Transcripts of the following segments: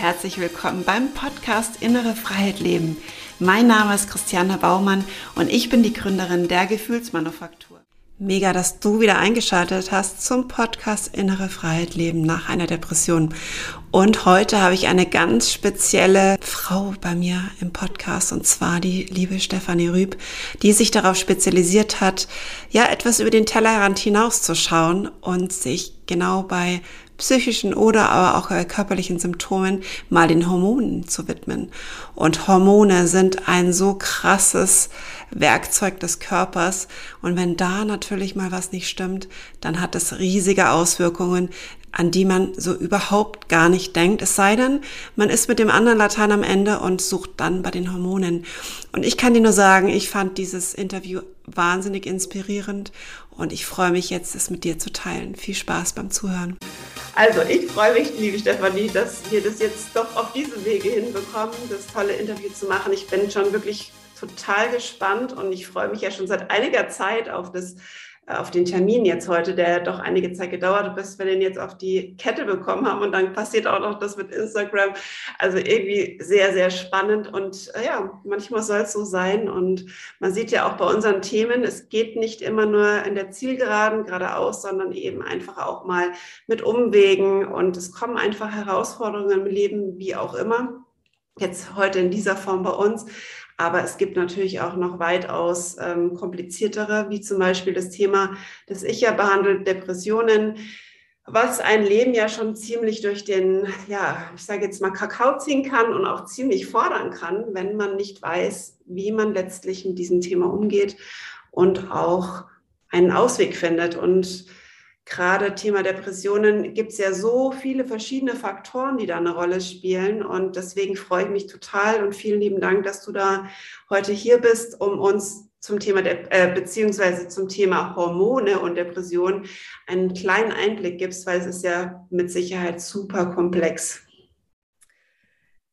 herzlich willkommen beim Podcast Innere Freiheit Leben. Mein Name ist Christiane Baumann und ich bin die Gründerin der Gefühlsmanufaktur. Mega, dass du wieder eingeschaltet hast zum Podcast Innere Freiheit Leben nach einer Depression. Und heute habe ich eine ganz spezielle Frau bei mir im Podcast und zwar die liebe Stefanie Rüb, die sich darauf spezialisiert hat, ja, etwas über den Tellerrand hinauszuschauen und sich genau bei psychischen oder aber auch äh, körperlichen Symptomen mal den Hormonen zu widmen. Und Hormone sind ein so krasses Werkzeug des Körpers. Und wenn da natürlich mal was nicht stimmt, dann hat es riesige Auswirkungen, an die man so überhaupt gar nicht denkt. Es sei denn, man ist mit dem anderen Latein am Ende und sucht dann bei den Hormonen. Und ich kann dir nur sagen, ich fand dieses Interview wahnsinnig inspirierend und ich freue mich jetzt, es mit dir zu teilen. Viel Spaß beim Zuhören. Also ich freue mich, liebe Stefanie, dass wir das jetzt doch auf diesem Wege hinbekommen, das tolle Interview zu machen. Ich bin schon wirklich total gespannt und ich freue mich ja schon seit einiger Zeit auf das auf den Termin jetzt heute, der doch einige Zeit gedauert hat, bis wir den jetzt auf die Kette bekommen haben. Und dann passiert auch noch das mit Instagram. Also irgendwie sehr, sehr spannend. Und äh, ja, manchmal soll es so sein. Und man sieht ja auch bei unseren Themen, es geht nicht immer nur in der Zielgeraden geradeaus, sondern eben einfach auch mal mit Umwegen. Und es kommen einfach Herausforderungen im Leben, wie auch immer. Jetzt heute in dieser Form bei uns. Aber es gibt natürlich auch noch weitaus ähm, kompliziertere, wie zum Beispiel das Thema, das ich ja behandelt, Depressionen, was ein Leben ja schon ziemlich durch den, ja, ich sage jetzt mal Kakao ziehen kann und auch ziemlich fordern kann, wenn man nicht weiß, wie man letztlich mit diesem Thema umgeht und auch einen Ausweg findet. Und gerade Thema Depressionen gibt es ja so viele verschiedene Faktoren, die da eine Rolle spielen. Und deswegen freue ich mich total und vielen lieben Dank, dass du da heute hier bist, um uns zum Thema äh, beziehungsweise zum Thema Hormone und Depression einen kleinen Einblick gibst, weil es ist ja mit Sicherheit super komplex.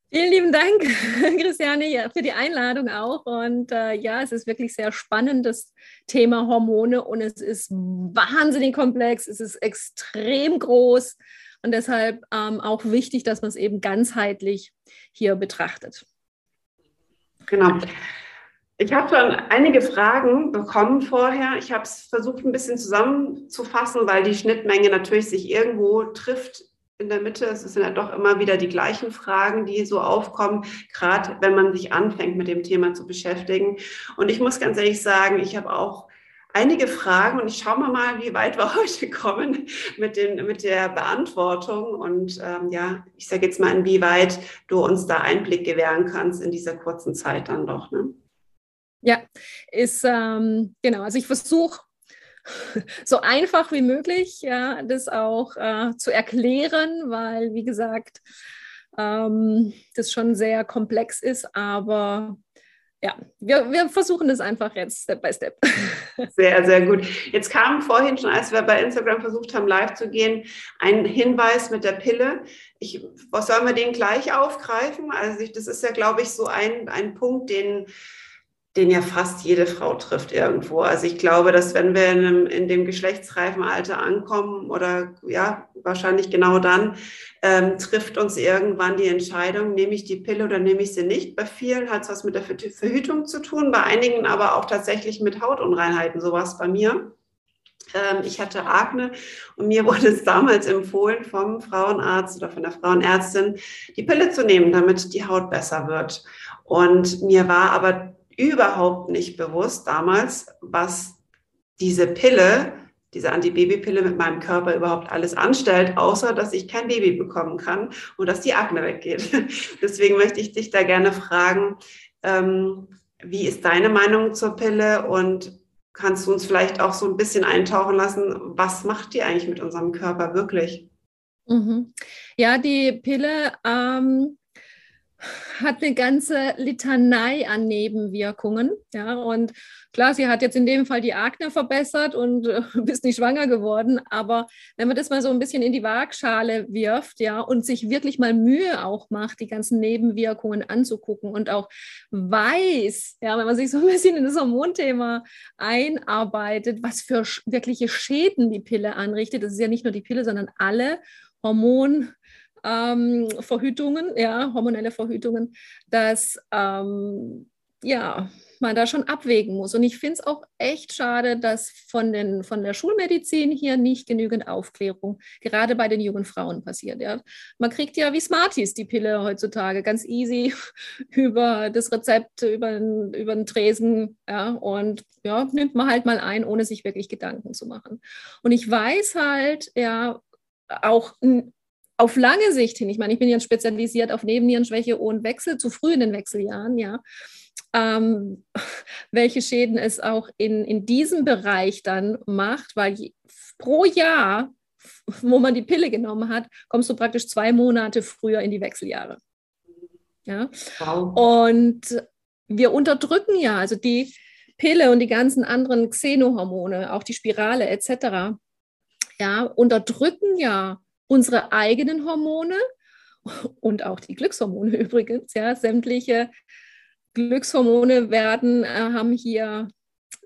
Vielen lieben Dank, Christiane, für die Einladung auch. Und äh, ja, es ist wirklich sehr spannend, das Thema Hormone. Und es ist wahnsinnig komplex, es ist extrem groß und deshalb ähm, auch wichtig, dass man es eben ganzheitlich hier betrachtet. Genau. Ich habe schon einige Fragen bekommen vorher. Ich habe es versucht, ein bisschen zusammenzufassen, weil die Schnittmenge natürlich sich irgendwo trifft in der Mitte. Es sind ja doch immer wieder die gleichen Fragen, die so aufkommen, gerade wenn man sich anfängt, mit dem Thema zu beschäftigen. Und ich muss ganz ehrlich sagen, ich habe auch einige Fragen und ich schaue mal, mal, wie weit wir heute kommen mit, den, mit der Beantwortung. Und ähm, ja, ich sage jetzt mal, inwieweit du uns da Einblick gewähren kannst in dieser kurzen Zeit dann doch. Ne? Ja, ist ähm, genau. Also ich versuche so einfach wie möglich, ja, das auch äh, zu erklären, weil, wie gesagt, ähm, das schon sehr komplex ist, aber ja, wir, wir versuchen das einfach jetzt Step by Step. Sehr, sehr gut. Jetzt kam vorhin schon, als wir bei Instagram versucht haben, live zu gehen, ein Hinweis mit der Pille. Ich, was sollen wir den gleich aufgreifen? Also ich, das ist ja, glaube ich, so ein, ein Punkt, den den ja fast jede Frau trifft irgendwo. Also ich glaube, dass wenn wir in, einem, in dem geschlechtsreifen Alter ankommen oder ja, wahrscheinlich genau dann, ähm, trifft uns irgendwann die Entscheidung, nehme ich die Pille oder nehme ich sie nicht. Bei vielen hat es was mit der Verhütung zu tun, bei einigen aber auch tatsächlich mit Hautunreinheiten, sowas bei mir. Ähm, ich hatte Akne und mir wurde es damals empfohlen vom Frauenarzt oder von der Frauenärztin, die Pille zu nehmen, damit die Haut besser wird. Und mir war aber überhaupt nicht bewusst damals, was diese Pille, diese Antibabypille mit meinem Körper überhaupt alles anstellt, außer dass ich kein Baby bekommen kann und dass die Akne weggeht. Deswegen möchte ich dich da gerne fragen, ähm, wie ist deine Meinung zur Pille und kannst du uns vielleicht auch so ein bisschen eintauchen lassen, was macht die eigentlich mit unserem Körper wirklich? Mhm. Ja, die Pille ähm, hat eine ganze Litanei an Nebenwirkungen. Ja, und klar, sie hat jetzt in dem Fall die Akne verbessert und äh, bist nicht schwanger geworden. Aber wenn man das mal so ein bisschen in die Waagschale wirft, ja, und sich wirklich mal Mühe auch macht, die ganzen Nebenwirkungen anzugucken und auch weiß, ja, wenn man sich so ein bisschen in das Hormonthema einarbeitet, was für wirkliche Schäden die Pille anrichtet. Das ist ja nicht nur die Pille, sondern alle Hormon ähm, Verhütungen, ja, hormonelle Verhütungen, dass ähm, ja, man da schon abwägen muss. Und ich finde es auch echt schade, dass von, den, von der Schulmedizin hier nicht genügend Aufklärung gerade bei den jungen Frauen passiert. Ja. Man kriegt ja wie Smarties die Pille heutzutage ganz easy über das Rezept, über, über den Tresen ja, und ja, nimmt man halt mal ein, ohne sich wirklich Gedanken zu machen. Und ich weiß halt, ja, auch auf lange Sicht hin, ich meine, ich bin jetzt spezialisiert auf Nebennierenschwäche und Wechsel zu früh in den Wechseljahren, ja, ähm, welche Schäden es auch in, in diesem Bereich dann macht, weil je, pro Jahr, wo man die Pille genommen hat, kommst du praktisch zwei Monate früher in die Wechseljahre. Ja? Wow. Und wir unterdrücken ja, also die Pille und die ganzen anderen Xenohormone, auch die Spirale etc., ja, unterdrücken ja unsere eigenen Hormone und auch die Glückshormone übrigens, ja, sämtliche Glückshormone werden, äh, haben hier,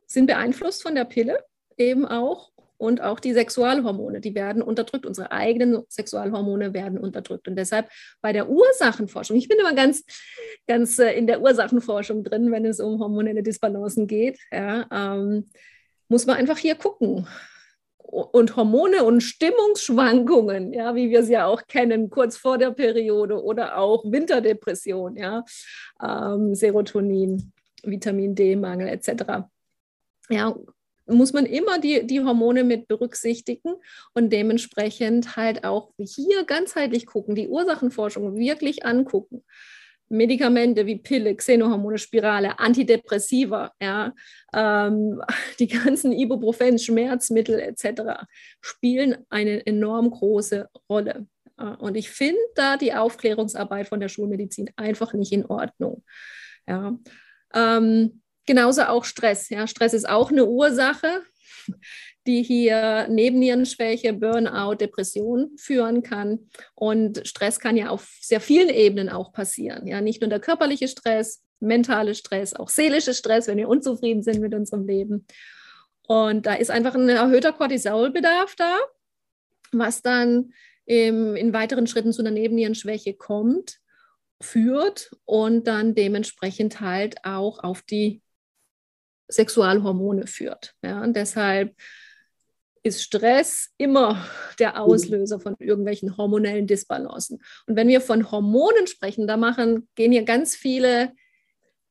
sind beeinflusst von der Pille eben auch. Und auch die Sexualhormone, die werden unterdrückt. Unsere eigenen Sexualhormone werden unterdrückt. Und deshalb bei der Ursachenforschung, ich bin immer ganz, ganz äh, in der Ursachenforschung drin, wenn es um hormonelle Disbalancen geht, ja, ähm, muss man einfach hier gucken und Hormone und Stimmungsschwankungen, ja, wie wir es ja auch kennen, kurz vor der Periode oder auch Winterdepression, ja, ähm, Serotonin, Vitamin D-Mangel etc. Ja, muss man immer die, die Hormone mit berücksichtigen und dementsprechend halt auch hier ganzheitlich gucken, die Ursachenforschung wirklich angucken. Medikamente wie Pille, Xenohormone, Spirale, Antidepressiva, ja, ähm, die ganzen Ibuprofen, Schmerzmittel etc. spielen eine enorm große Rolle. Und ich finde da die Aufklärungsarbeit von der Schulmedizin einfach nicht in Ordnung. Ja. Ähm, genauso auch Stress. Ja. Stress ist auch eine Ursache die hier Nebennierenschwäche, Burnout, Depression führen kann. Und Stress kann ja auf sehr vielen Ebenen auch passieren. Ja, nicht nur der körperliche Stress, mentale Stress, auch seelische Stress, wenn wir unzufrieden sind mit unserem Leben. Und da ist einfach ein erhöhter Cortisolbedarf da, was dann im, in weiteren Schritten zu einer Nebennierenschwäche kommt, führt und dann dementsprechend halt auch auf die Sexualhormone führt. Ja, und deshalb ist Stress immer der Auslöser von irgendwelchen hormonellen Disbalancen. Und wenn wir von Hormonen sprechen, da machen, gehen hier ganz viele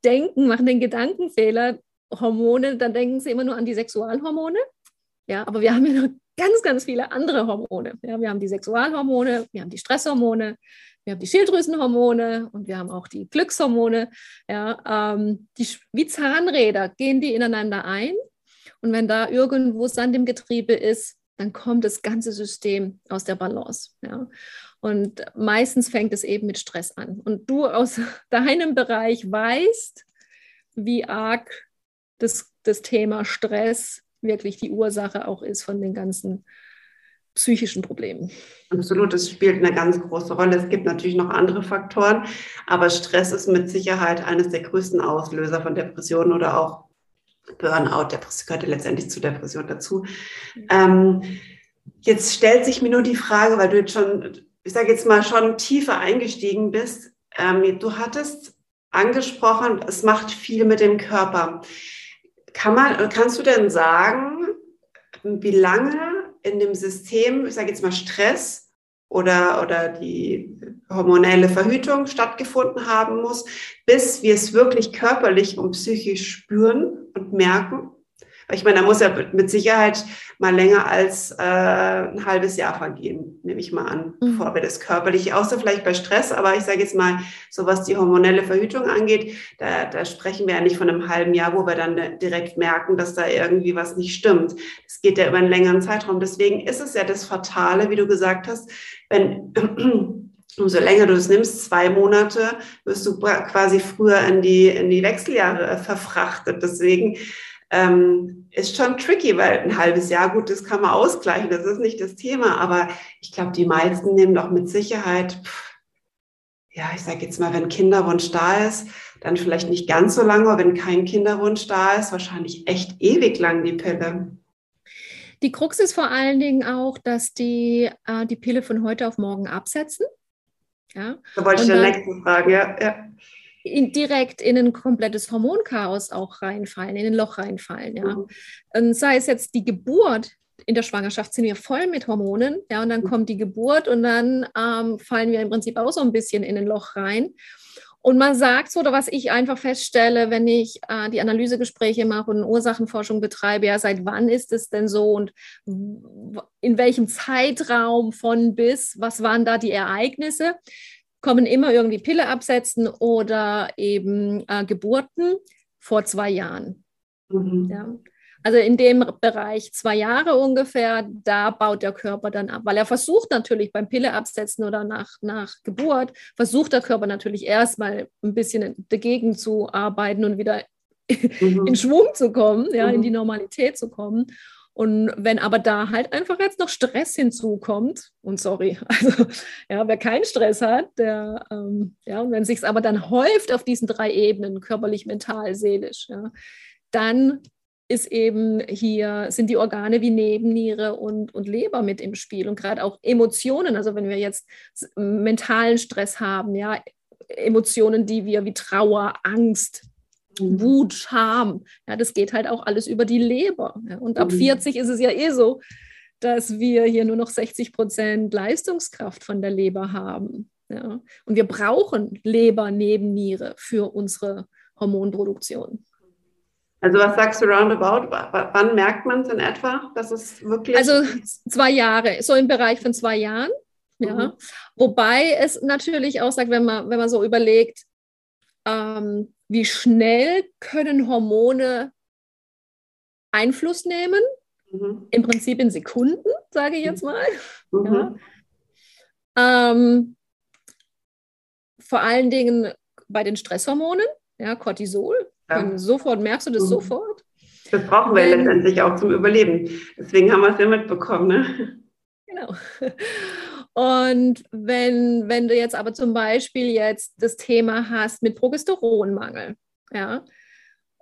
Denken, machen den Gedankenfehler, Hormone, dann denken sie immer nur an die Sexualhormone. Ja, aber wir haben ja noch ganz, ganz viele andere Hormone. Ja, wir haben die Sexualhormone, wir haben die Stresshormone, wir haben die Schilddrüsenhormone und wir haben auch die Glückshormone. Ja, ähm, die, wie Zahnräder gehen die ineinander ein und wenn da irgendwo Sand im Getriebe ist, dann kommt das ganze System aus der Balance. Ja. Und meistens fängt es eben mit Stress an. Und du aus deinem Bereich weißt, wie arg das, das Thema Stress wirklich die Ursache auch ist von den ganzen psychischen Problemen. Absolut, es spielt eine ganz große Rolle. Es gibt natürlich noch andere Faktoren, aber Stress ist mit Sicherheit eines der größten Auslöser von Depressionen oder auch Burnout, Depression gehört ja letztendlich zur Depression dazu. Ähm, jetzt stellt sich mir nur die Frage, weil du jetzt schon, ich sage jetzt mal, schon tiefer eingestiegen bist. Ähm, du hattest angesprochen, es macht viel mit dem Körper. Kann man, kannst du denn sagen, wie lange in dem System, ich sage jetzt mal Stress, oder, oder die hormonelle Verhütung stattgefunden haben muss, bis wir es wirklich körperlich und psychisch spüren und merken. Ich meine, da muss ja mit Sicherheit mal länger als äh, ein halbes Jahr vergehen, nehme ich mal an, mhm. bevor wir das körperlich, außer vielleicht bei Stress, aber ich sage jetzt mal, so was die hormonelle Verhütung angeht, da, da sprechen wir ja nicht von einem halben Jahr, wo wir dann direkt merken, dass da irgendwie was nicht stimmt. Es geht ja über einen längeren Zeitraum. Deswegen ist es ja das Fatale, wie du gesagt hast, wenn umso länger du es nimmst, zwei Monate, wirst du quasi früher in die, in die Wechseljahre verfrachtet. Deswegen ähm, ist schon tricky, weil ein halbes Jahr, gut, das kann man ausgleichen, das ist nicht das Thema, aber ich glaube, die meisten nehmen doch mit Sicherheit, pff, ja, ich sage jetzt mal, wenn Kinderwunsch da ist, dann vielleicht nicht ganz so lange, aber wenn kein Kinderwunsch da ist, wahrscheinlich echt ewig lang die Pille. Die Krux ist vor allen Dingen auch, dass die äh, die Pille von heute auf morgen absetzen. Ja? Da wollte ich den nächsten fragen, ja. ja. In, direkt in ein komplettes Hormonchaos auch reinfallen, in ein Loch reinfallen. Ja? Mhm. Und sei es jetzt die Geburt, in der Schwangerschaft sind wir voll mit Hormonen, ja, und dann mhm. kommt die Geburt und dann ähm, fallen wir im Prinzip auch so ein bisschen in ein Loch rein. Und man sagt so, oder was ich einfach feststelle, wenn ich äh, die Analysegespräche mache und Ursachenforschung betreibe, ja, seit wann ist es denn so und in welchem Zeitraum von bis, was waren da die Ereignisse? Kommen immer irgendwie Pille absetzen oder eben äh, Geburten vor zwei Jahren. Mhm. Ja. Also in dem Bereich zwei Jahre ungefähr, da baut der Körper dann ab, weil er versucht natürlich beim Pille absetzen oder nach, nach Geburt, versucht der Körper natürlich erstmal ein bisschen dagegen zu arbeiten und wieder mhm. in Schwung zu kommen, ja, mhm. in die Normalität zu kommen. Und wenn aber da halt einfach jetzt noch Stress hinzukommt, und sorry, also ja, wer keinen Stress hat, der, ähm, ja, und wenn sich es aber dann häuft auf diesen drei Ebenen, körperlich, mental, seelisch, ja, dann ist eben hier, sind die Organe wie Nebenniere und, und Leber mit im Spiel und gerade auch Emotionen. Also wenn wir jetzt mentalen Stress haben, ja, Emotionen, die wir wie Trauer, Angst. Wut, Scham, ja, das geht halt auch alles über die Leber. Ja. Und ab 40 mhm. ist es ja eh so, dass wir hier nur noch 60 Prozent Leistungskraft von der Leber haben. Ja. Und wir brauchen Leber, Nebenniere für unsere Hormonproduktion. Also was sagst du roundabout? wann merkt man es in etwa, dass es wirklich... Also zwei Jahre, so im Bereich von zwei Jahren. Ja. Mhm. Wobei es natürlich auch sagt, wenn man, wenn man so überlegt, ähm, wie schnell können Hormone Einfluss nehmen? Mhm. Im Prinzip in Sekunden, sage ich jetzt mal. Mhm. Ja. Ähm, vor allen Dingen bei den Stresshormonen, ja, Cortisol, ja. Sofort, merkst du das mhm. sofort? Das brauchen wir letztendlich auch zum Überleben. Deswegen haben wir es ja mitbekommen. Ne? Genau. Und wenn, wenn du jetzt aber zum Beispiel jetzt das Thema hast mit Progesteronmangel, ja,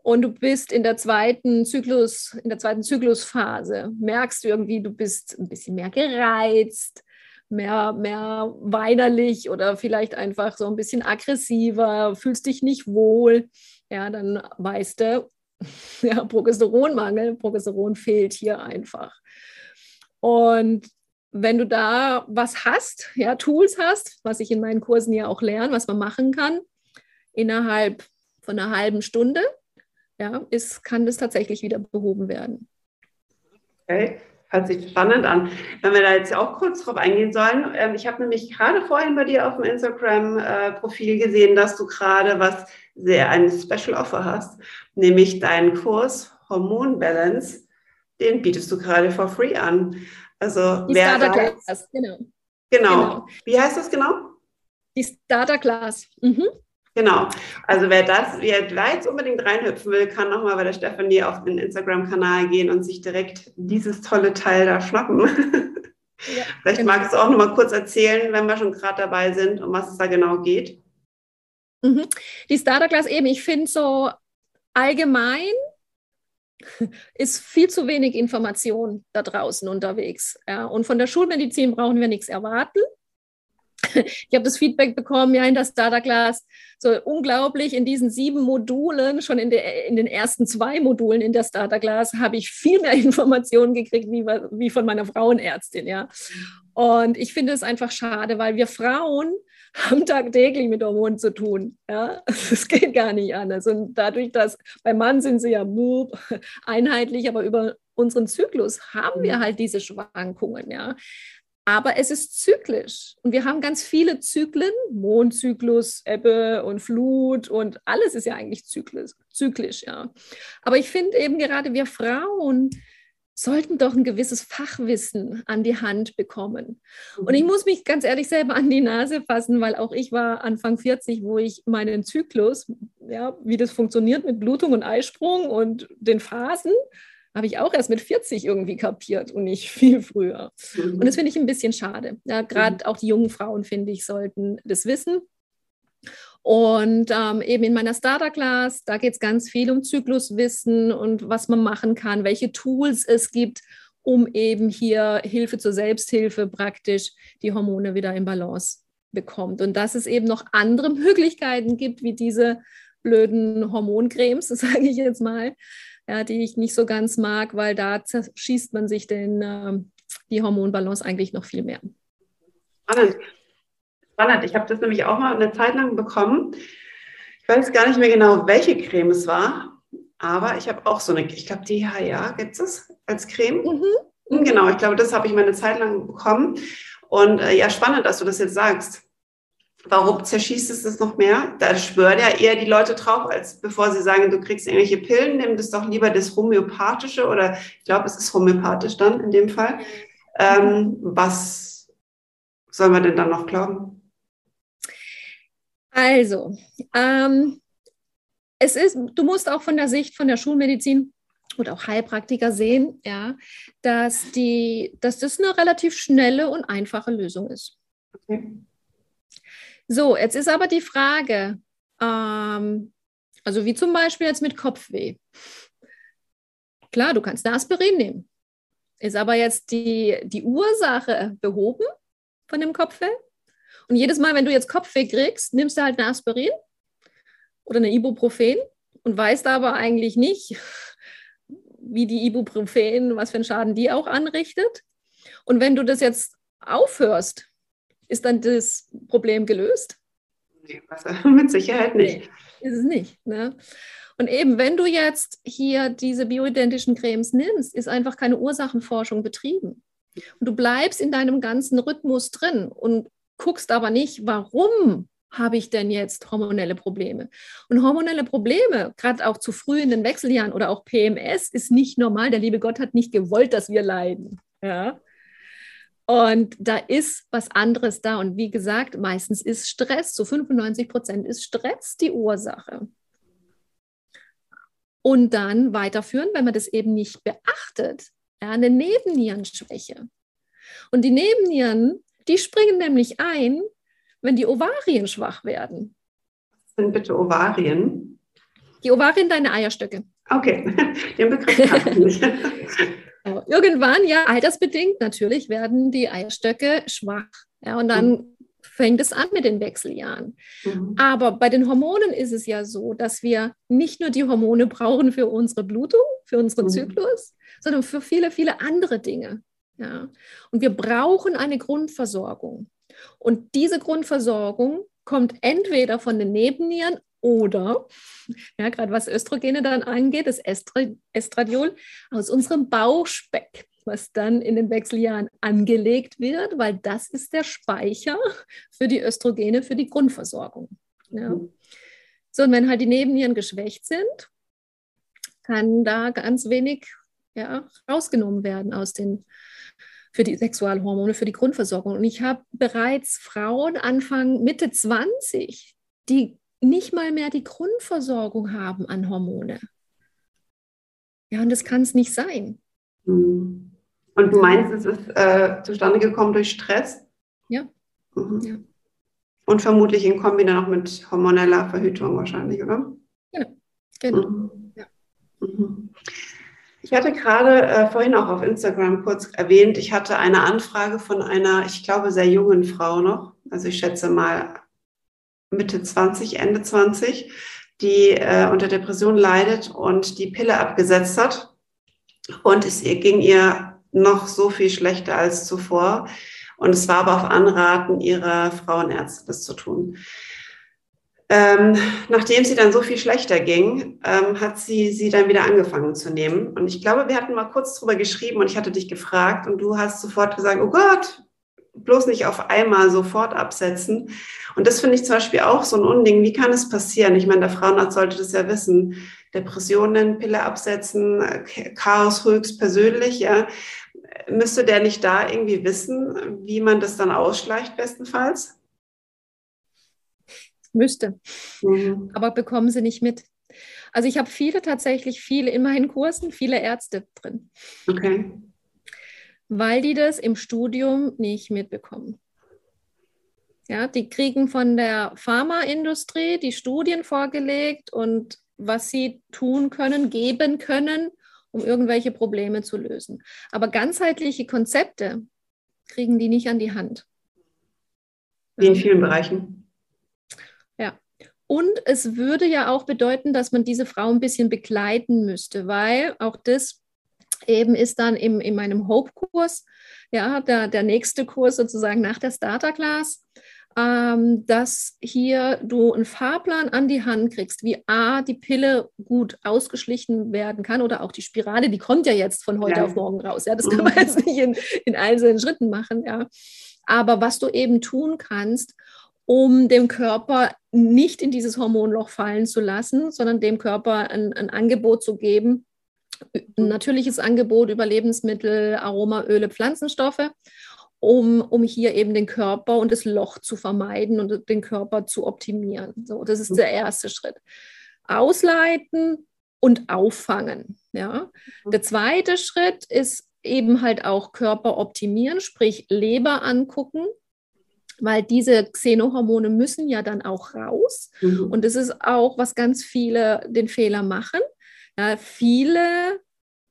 und du bist in der zweiten Zyklus, in der zweiten Zyklusphase, merkst du irgendwie, du bist ein bisschen mehr gereizt, mehr, mehr weinerlich oder vielleicht einfach so ein bisschen aggressiver, fühlst dich nicht wohl, ja, dann weißt du, ja, Progesteronmangel, Progesteron fehlt hier einfach. Und wenn du da was hast, ja, Tools hast, was ich in meinen Kursen ja auch lerne, was man machen kann, innerhalb von einer halben Stunde, ja, ist, kann das tatsächlich wieder behoben werden. Okay. Hört sich spannend an. Wenn wir da jetzt auch kurz drauf eingehen sollen. Ähm, ich habe nämlich gerade vorhin bei dir auf dem Instagram-Profil gesehen, dass du gerade was sehr ein Special Offer hast, nämlich deinen Kurs Hormon Balance. Den bietest du gerade for free an. Also Die wer Starter Class, genau. genau. Genau. Wie heißt das genau? Die Starter Class. Mhm. Genau. Also wer das, wer da jetzt unbedingt reinhüpfen will, kann nochmal bei der Stefanie auf den Instagram-Kanal gehen und sich direkt dieses tolle Teil da schnappen. Ja, Vielleicht genau. magst du auch nochmal kurz erzählen, wenn wir schon gerade dabei sind, um was es da genau geht. Mhm. Die Starter Class eben, ich finde so allgemein ist viel zu wenig Information da draußen unterwegs. Ja. Und von der Schulmedizin brauchen wir nichts erwarten. Ich habe das Feedback bekommen, ja, in der Starter Class, so unglaublich, in diesen sieben Modulen, schon in, der, in den ersten zwei Modulen in der Starter Class, habe ich viel mehr Informationen gekriegt, wie, wie von meiner Frauenärztin, ja. Und ich finde es einfach schade, weil wir Frauen haben tagtäglich mit Hormonen zu tun. Ja, das geht gar nicht anders. Und dadurch, dass beim Mann sind sie ja einheitlich, aber über unseren Zyklus haben wir halt diese Schwankungen. Ja, aber es ist zyklisch und wir haben ganz viele Zyklen, Mondzyklus, Ebbe und Flut und alles ist ja eigentlich zyklisch, zyklisch ja. Aber ich finde eben gerade wir Frauen sollten doch ein gewisses Fachwissen an die Hand bekommen. Und ich mhm. muss mich ganz ehrlich selber an die Nase fassen, weil auch ich war Anfang 40, wo ich meinen Zyklus, ja, wie das funktioniert mit Blutung und Eisprung und den Phasen, habe ich auch erst mit 40 irgendwie kapiert und nicht viel früher. Mhm. Und das finde ich ein bisschen schade. Ja, Gerade mhm. auch die jungen Frauen, finde ich, sollten das wissen. Und ähm, eben in meiner Starter-Class, da geht es ganz viel um Zykluswissen und was man machen kann, welche Tools es gibt, um eben hier Hilfe zur Selbsthilfe praktisch die Hormone wieder in Balance bekommt und dass es eben noch andere Möglichkeiten gibt, wie diese blöden Hormoncremes, sage ich jetzt mal, ja, die ich nicht so ganz mag, weil da zerschießt man sich den, äh, die Hormonbalance eigentlich noch viel mehr. Spannend. Spannend. Ich habe das nämlich auch mal eine Zeit lang bekommen. Ich weiß gar nicht mehr genau, welche Creme es war, aber ich habe auch so eine, ich glaube, DHA gibt es als Creme. Mhm. Hm, genau, ich glaube, das habe ich mal eine Zeit lang bekommen. Und äh, ja, spannend, dass du das jetzt sagst. Warum zerschießt es das noch mehr? Da schwören ja eher die Leute drauf, als bevor sie sagen, du kriegst irgendwelche Pillen, nimm das doch lieber das Homöopathische oder ich glaube, es ist homöopathisch dann in dem Fall. Ähm, was sollen wir denn dann noch glauben? Also, ähm, es ist, du musst auch von der Sicht von der Schulmedizin und auch Heilpraktiker sehen, ja, dass, die, dass das eine relativ schnelle und einfache Lösung ist. Okay. So, jetzt ist aber die Frage, ähm, also wie zum Beispiel jetzt mit Kopfweh. Klar, du kannst eine Aspirin nehmen. Ist aber jetzt die, die Ursache behoben von dem Kopfweh? Und jedes Mal, wenn du jetzt Kopfweh kriegst, nimmst du halt eine Aspirin oder eine Ibuprofen und weißt aber eigentlich nicht, wie die Ibuprofen, was für einen Schaden die auch anrichtet. Und wenn du das jetzt aufhörst, ist dann das Problem gelöst? Nee, mit Sicherheit nicht. Nee, ist es nicht. Ne? Und eben, wenn du jetzt hier diese bioidentischen Cremes nimmst, ist einfach keine Ursachenforschung betrieben. Und du bleibst in deinem ganzen Rhythmus drin und guckst aber nicht, warum habe ich denn jetzt hormonelle Probleme? Und hormonelle Probleme, gerade auch zu früh in den Wechseljahren oder auch PMS, ist nicht normal. Der liebe Gott hat nicht gewollt, dass wir leiden. Ja? Und da ist was anderes da. Und wie gesagt, meistens ist Stress, zu 95 Prozent ist Stress die Ursache. Und dann weiterführen, wenn man das eben nicht beachtet, ja, eine Nebennierenschwäche. Und die Nebennieren, die springen nämlich ein, wenn die Ovarien schwach werden. Was sind bitte Ovarien? Die Ovarien, deine Eierstöcke. Okay, den Begriff habe ich nicht. Irgendwann, ja, altersbedingt natürlich, werden die Eierstöcke schwach. Ja, und dann mhm. fängt es an mit den Wechseljahren. Mhm. Aber bei den Hormonen ist es ja so, dass wir nicht nur die Hormone brauchen für unsere Blutung, für unseren mhm. Zyklus, sondern für viele, viele andere Dinge. Ja. Und wir brauchen eine Grundversorgung. Und diese Grundversorgung kommt entweder von den Nebennieren oder, ja, gerade was Östrogene dann angeht, das Estradiol aus unserem Bauchspeck, was dann in den Wechseljahren angelegt wird, weil das ist der Speicher für die Östrogene, für die Grundversorgung. Ja. Mhm. So, und wenn halt die Nebennieren geschwächt sind, kann da ganz wenig ja, rausgenommen werden aus den für die Sexualhormone, für die Grundversorgung. Und ich habe bereits Frauen Anfang Mitte 20, die nicht mal mehr die Grundversorgung haben an Hormone. Ja, und das kann es nicht sein. Mhm. Und du meinst, es ist äh, zustande gekommen durch Stress? Ja. Mhm. ja. Und vermutlich in Kombi dann auch mit hormoneller Verhütung wahrscheinlich, oder? Genau. genau. Mhm. Ja. Mhm. Ich hatte gerade äh, vorhin auch auf Instagram kurz erwähnt, ich hatte eine Anfrage von einer, ich glaube, sehr jungen Frau noch, also ich schätze mal Mitte 20, Ende 20, die äh, unter Depression leidet und die Pille abgesetzt hat. Und es ging ihr noch so viel schlechter als zuvor. Und es war aber auf Anraten ihrer Frauenärzte, das zu tun. Ähm, nachdem sie dann so viel schlechter ging, ähm, hat sie sie dann wieder angefangen zu nehmen. Und ich glaube, wir hatten mal kurz drüber geschrieben und ich hatte dich gefragt und du hast sofort gesagt, oh Gott, bloß nicht auf einmal sofort absetzen. Und das finde ich zum Beispiel auch so ein Unding. Wie kann es passieren? Ich meine, der Frauenarzt sollte das ja wissen. Depressionen, Pille absetzen, Chaos höchstpersönlich, ja. Müsste der nicht da irgendwie wissen, wie man das dann ausschleicht, bestenfalls? Müsste. Mhm. Aber bekommen sie nicht mit. Also ich habe viele tatsächlich, viele in meinen Kursen, viele Ärzte drin. Okay weil die das im Studium nicht mitbekommen. Ja, die kriegen von der Pharmaindustrie die Studien vorgelegt und was sie tun können, geben können, um irgendwelche Probleme zu lösen. Aber ganzheitliche Konzepte kriegen die nicht an die Hand. Wie in vielen Bereichen. Und es würde ja auch bedeuten, dass man diese Frau ein bisschen begleiten müsste, weil auch das eben ist dann im, in meinem Hope-Kurs, ja, der, der nächste Kurs sozusagen nach der Starter-Class, ähm, dass hier du einen Fahrplan an die Hand kriegst, wie A, die Pille gut ausgeschlichen werden kann oder auch die Spirale, die kommt ja jetzt von heute ja. auf morgen raus. Ja, das kann man jetzt nicht in, in einzelnen Schritten machen, ja. Aber was du eben tun kannst, um dem Körper nicht in dieses Hormonloch fallen zu lassen, sondern dem Körper ein, ein Angebot zu geben, ein natürliches Angebot über Lebensmittel, Aromaöle, Pflanzenstoffe, um, um hier eben den Körper und das Loch zu vermeiden und den Körper zu optimieren. So, das ist der erste Schritt. Ausleiten und auffangen. Ja. Der zweite Schritt ist eben halt auch Körper optimieren, sprich Leber angucken, weil diese Xenohormone müssen ja dann auch raus. Mhm. Und das ist auch, was ganz viele den Fehler machen. Ja, viele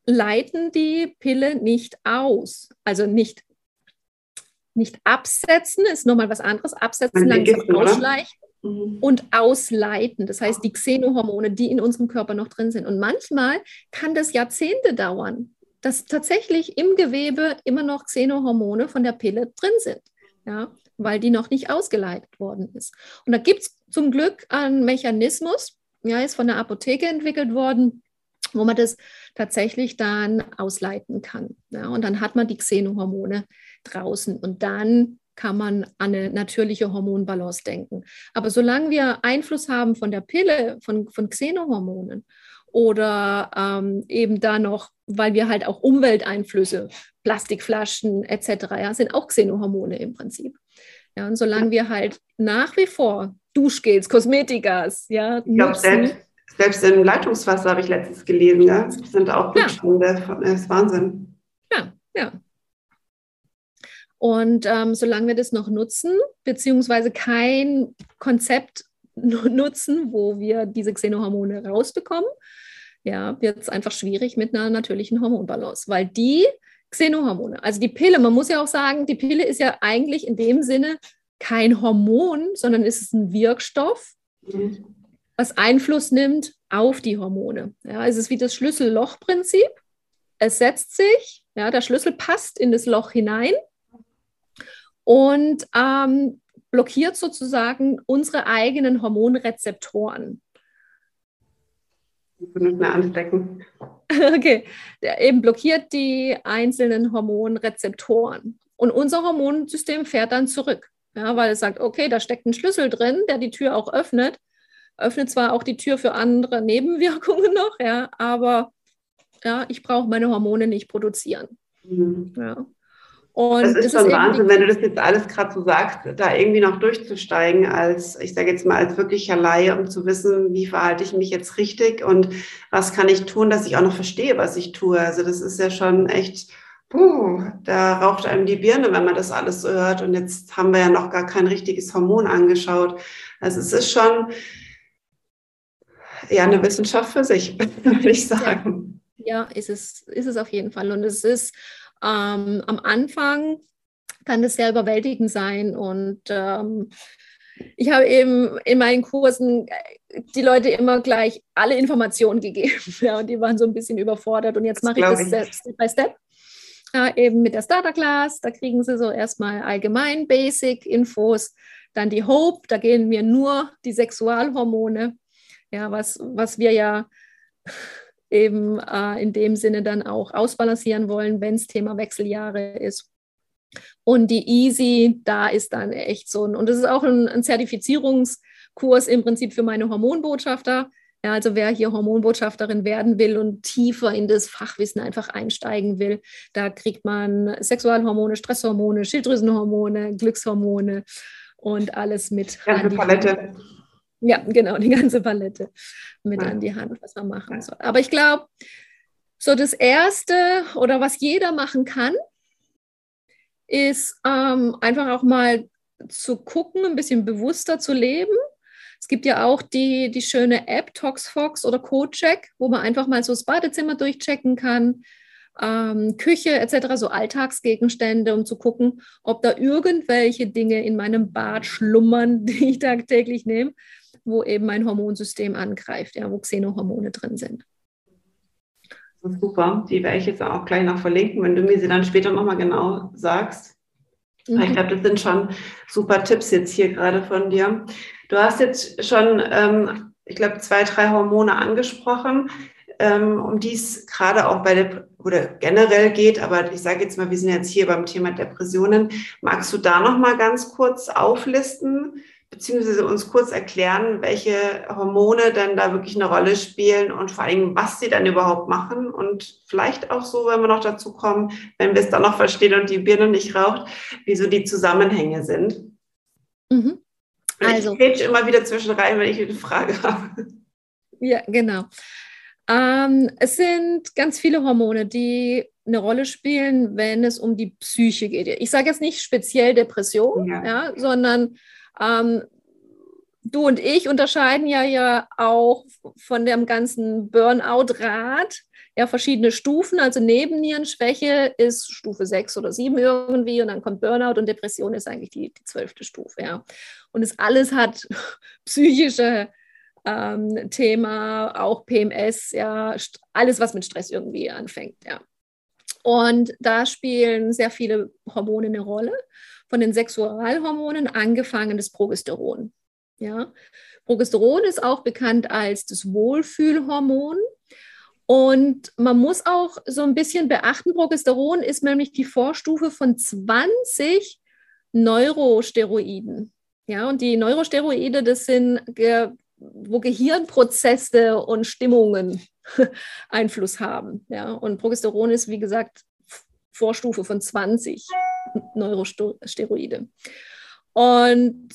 leiten die Pille nicht aus. Also nicht, nicht absetzen, ist nochmal was anderes. Absetzen, langsam ausschleichen mhm. und ausleiten. Das heißt, die Xenohormone, die in unserem Körper noch drin sind. Und manchmal kann das Jahrzehnte dauern, dass tatsächlich im Gewebe immer noch Xenohormone von der Pille drin sind. Ja, weil die noch nicht ausgeleitet worden ist. Und da gibt es zum Glück einen Mechanismus, ja, ist von der Apotheke entwickelt worden, wo man das tatsächlich dann ausleiten kann. Ja, und dann hat man die Xenohormone draußen und dann kann man an eine natürliche Hormonbalance denken. Aber solange wir Einfluss haben von der Pille, von, von Xenohormonen oder ähm, eben da noch, weil wir halt auch Umwelteinflüsse, Plastikflaschen etc., ja, sind auch Xenohormone im Prinzip. Ja, und solange wir halt nach wie vor Duschgels, Kosmetikas, ja, ich glaube, selbst selbst im Leitungswasser habe ich letztens gelesen, ja, sind auch Blutstände. Ja. Das ist Wahnsinn. Ja, ja. Und ähm, solange wir das noch nutzen, beziehungsweise kein Konzept nutzen, wo wir diese Xenohormone rausbekommen, ja, wird es einfach schwierig mit einer natürlichen Hormonbalance, weil die Xenohormone, also die Pille, man muss ja auch sagen, die Pille ist ja eigentlich in dem Sinne kein Hormon, sondern ist es ein Wirkstoff, mhm was Einfluss nimmt auf die Hormone. Ja, es ist wie das Schlüssel-Loch-Prinzip. Es setzt sich, ja, der Schlüssel passt in das Loch hinein und ähm, blockiert sozusagen unsere eigenen Hormonrezeptoren. Ich würde mehr anstecken. Okay, der eben blockiert die einzelnen Hormonrezeptoren. Und unser Hormonsystem fährt dann zurück, ja, weil es sagt, okay, da steckt ein Schlüssel drin, der die Tür auch öffnet öffnet zwar auch die Tür für andere Nebenwirkungen noch, ja, aber ja, ich brauche meine Hormone nicht produzieren. Mhm. Ja. Und das ist schon Wahnsinn, wenn du das jetzt alles gerade so sagst, da irgendwie noch durchzusteigen als, ich sage jetzt mal, als wirklicher Laie, um zu wissen, wie verhalte ich mich jetzt richtig und was kann ich tun, dass ich auch noch verstehe, was ich tue. Also das ist ja schon echt, puh, da raucht einem die Birne, wenn man das alles so hört. Und jetzt haben wir ja noch gar kein richtiges Hormon angeschaut. Also es ist schon, ja eine Wissenschaft für sich, würde ich sagen. Ja, ist, es, ist es auf jeden Fall. Und es ist ähm, am Anfang kann das sehr überwältigend sein. Und ähm, ich habe eben in meinen Kursen äh, die Leute immer gleich alle Informationen gegeben. Ja, und die waren so ein bisschen überfordert. Und jetzt mache ich das ich. Step by Step. Ja, eben mit der Starter Class, da kriegen sie so erstmal allgemein Basic Infos, dann die Hope, da gehen wir nur die Sexualhormone ja, was, was wir ja eben äh, in dem Sinne dann auch ausbalancieren wollen, wenn es Thema Wechseljahre ist. Und die Easy, da ist dann echt so ein, und das ist auch ein, ein Zertifizierungskurs im Prinzip für meine Hormonbotschafter. Ja, also wer hier Hormonbotschafterin werden will und tiefer in das Fachwissen einfach einsteigen will, da kriegt man Sexualhormone, Stresshormone, Schilddrüsenhormone, Glückshormone und alles mit. Eine Palette. Ja, genau, die ganze Palette mit ja. an die Hand, was man machen soll. Aber ich glaube, so das Erste oder was jeder machen kann, ist ähm, einfach auch mal zu gucken, ein bisschen bewusster zu leben. Es gibt ja auch die, die schöne App ToxFox oder CodeCheck, wo man einfach mal so das Badezimmer durchchecken kann. ähm, Küche etc., so Alltagsgegenstände, um zu gucken, ob da irgendwelche Dinge in meinem Bad schlummern, die ich tagtäglich nehme, wo eben mein Hormonsystem angreift, ja, wo Xenohormone drin sind. Super, die werde ich jetzt auch gleich noch verlinken, wenn du mir sie dann später nochmal genau sagst. Mhm. Ich glaube, das sind schon super Tipps jetzt hier gerade von dir. Du hast jetzt schon, ähm, ich glaube, zwei, drei Hormone angesprochen ähm, um die es gerade auch bei der oder generell geht, aber ich sage jetzt mal, wir sind jetzt hier beim Thema Depressionen. Magst du da noch mal ganz kurz auflisten, beziehungsweise uns kurz erklären, welche Hormone denn da wirklich eine Rolle spielen und vor allem, was sie dann überhaupt machen und vielleicht auch so, wenn wir noch dazu kommen, wenn wir es dann noch verstehen und die Birne nicht raucht, wieso die Zusammenhänge sind. Mhm. Also. Ich rede immer wieder zwischen rein, wenn ich eine Frage habe. Ja, genau. Ähm, es sind ganz viele Hormone, die eine Rolle spielen, wenn es um die Psyche geht. Ich sage jetzt nicht speziell Depression, ja. ja sondern ähm, du und ich unterscheiden ja, ja auch von dem ganzen Burnout-Rad ja verschiedene Stufen. Also Nebennierenschwäche ist Stufe 6 oder 7 irgendwie und dann kommt Burnout und Depression ist eigentlich die, die zwölfte Stufe. Ja. Und es alles hat psychische ähm, Thema, auch PMS, ja, alles, was mit Stress irgendwie anfängt, ja. Und da spielen sehr viele Hormone eine Rolle. Von den Sexualhormonen angefangen das Progesteron. Ja. Progesteron ist auch bekannt als das Wohlfühlhormon. Und man muss auch so ein bisschen beachten, Progesteron ist nämlich die Vorstufe von 20 Neurosteroiden. Ja, und die Neurosteroide, das sind wo Gehirnprozesse und Stimmungen Einfluss haben. Ja? Und Progesteron ist, wie gesagt, Vorstufe von 20 Neurosteroide. Und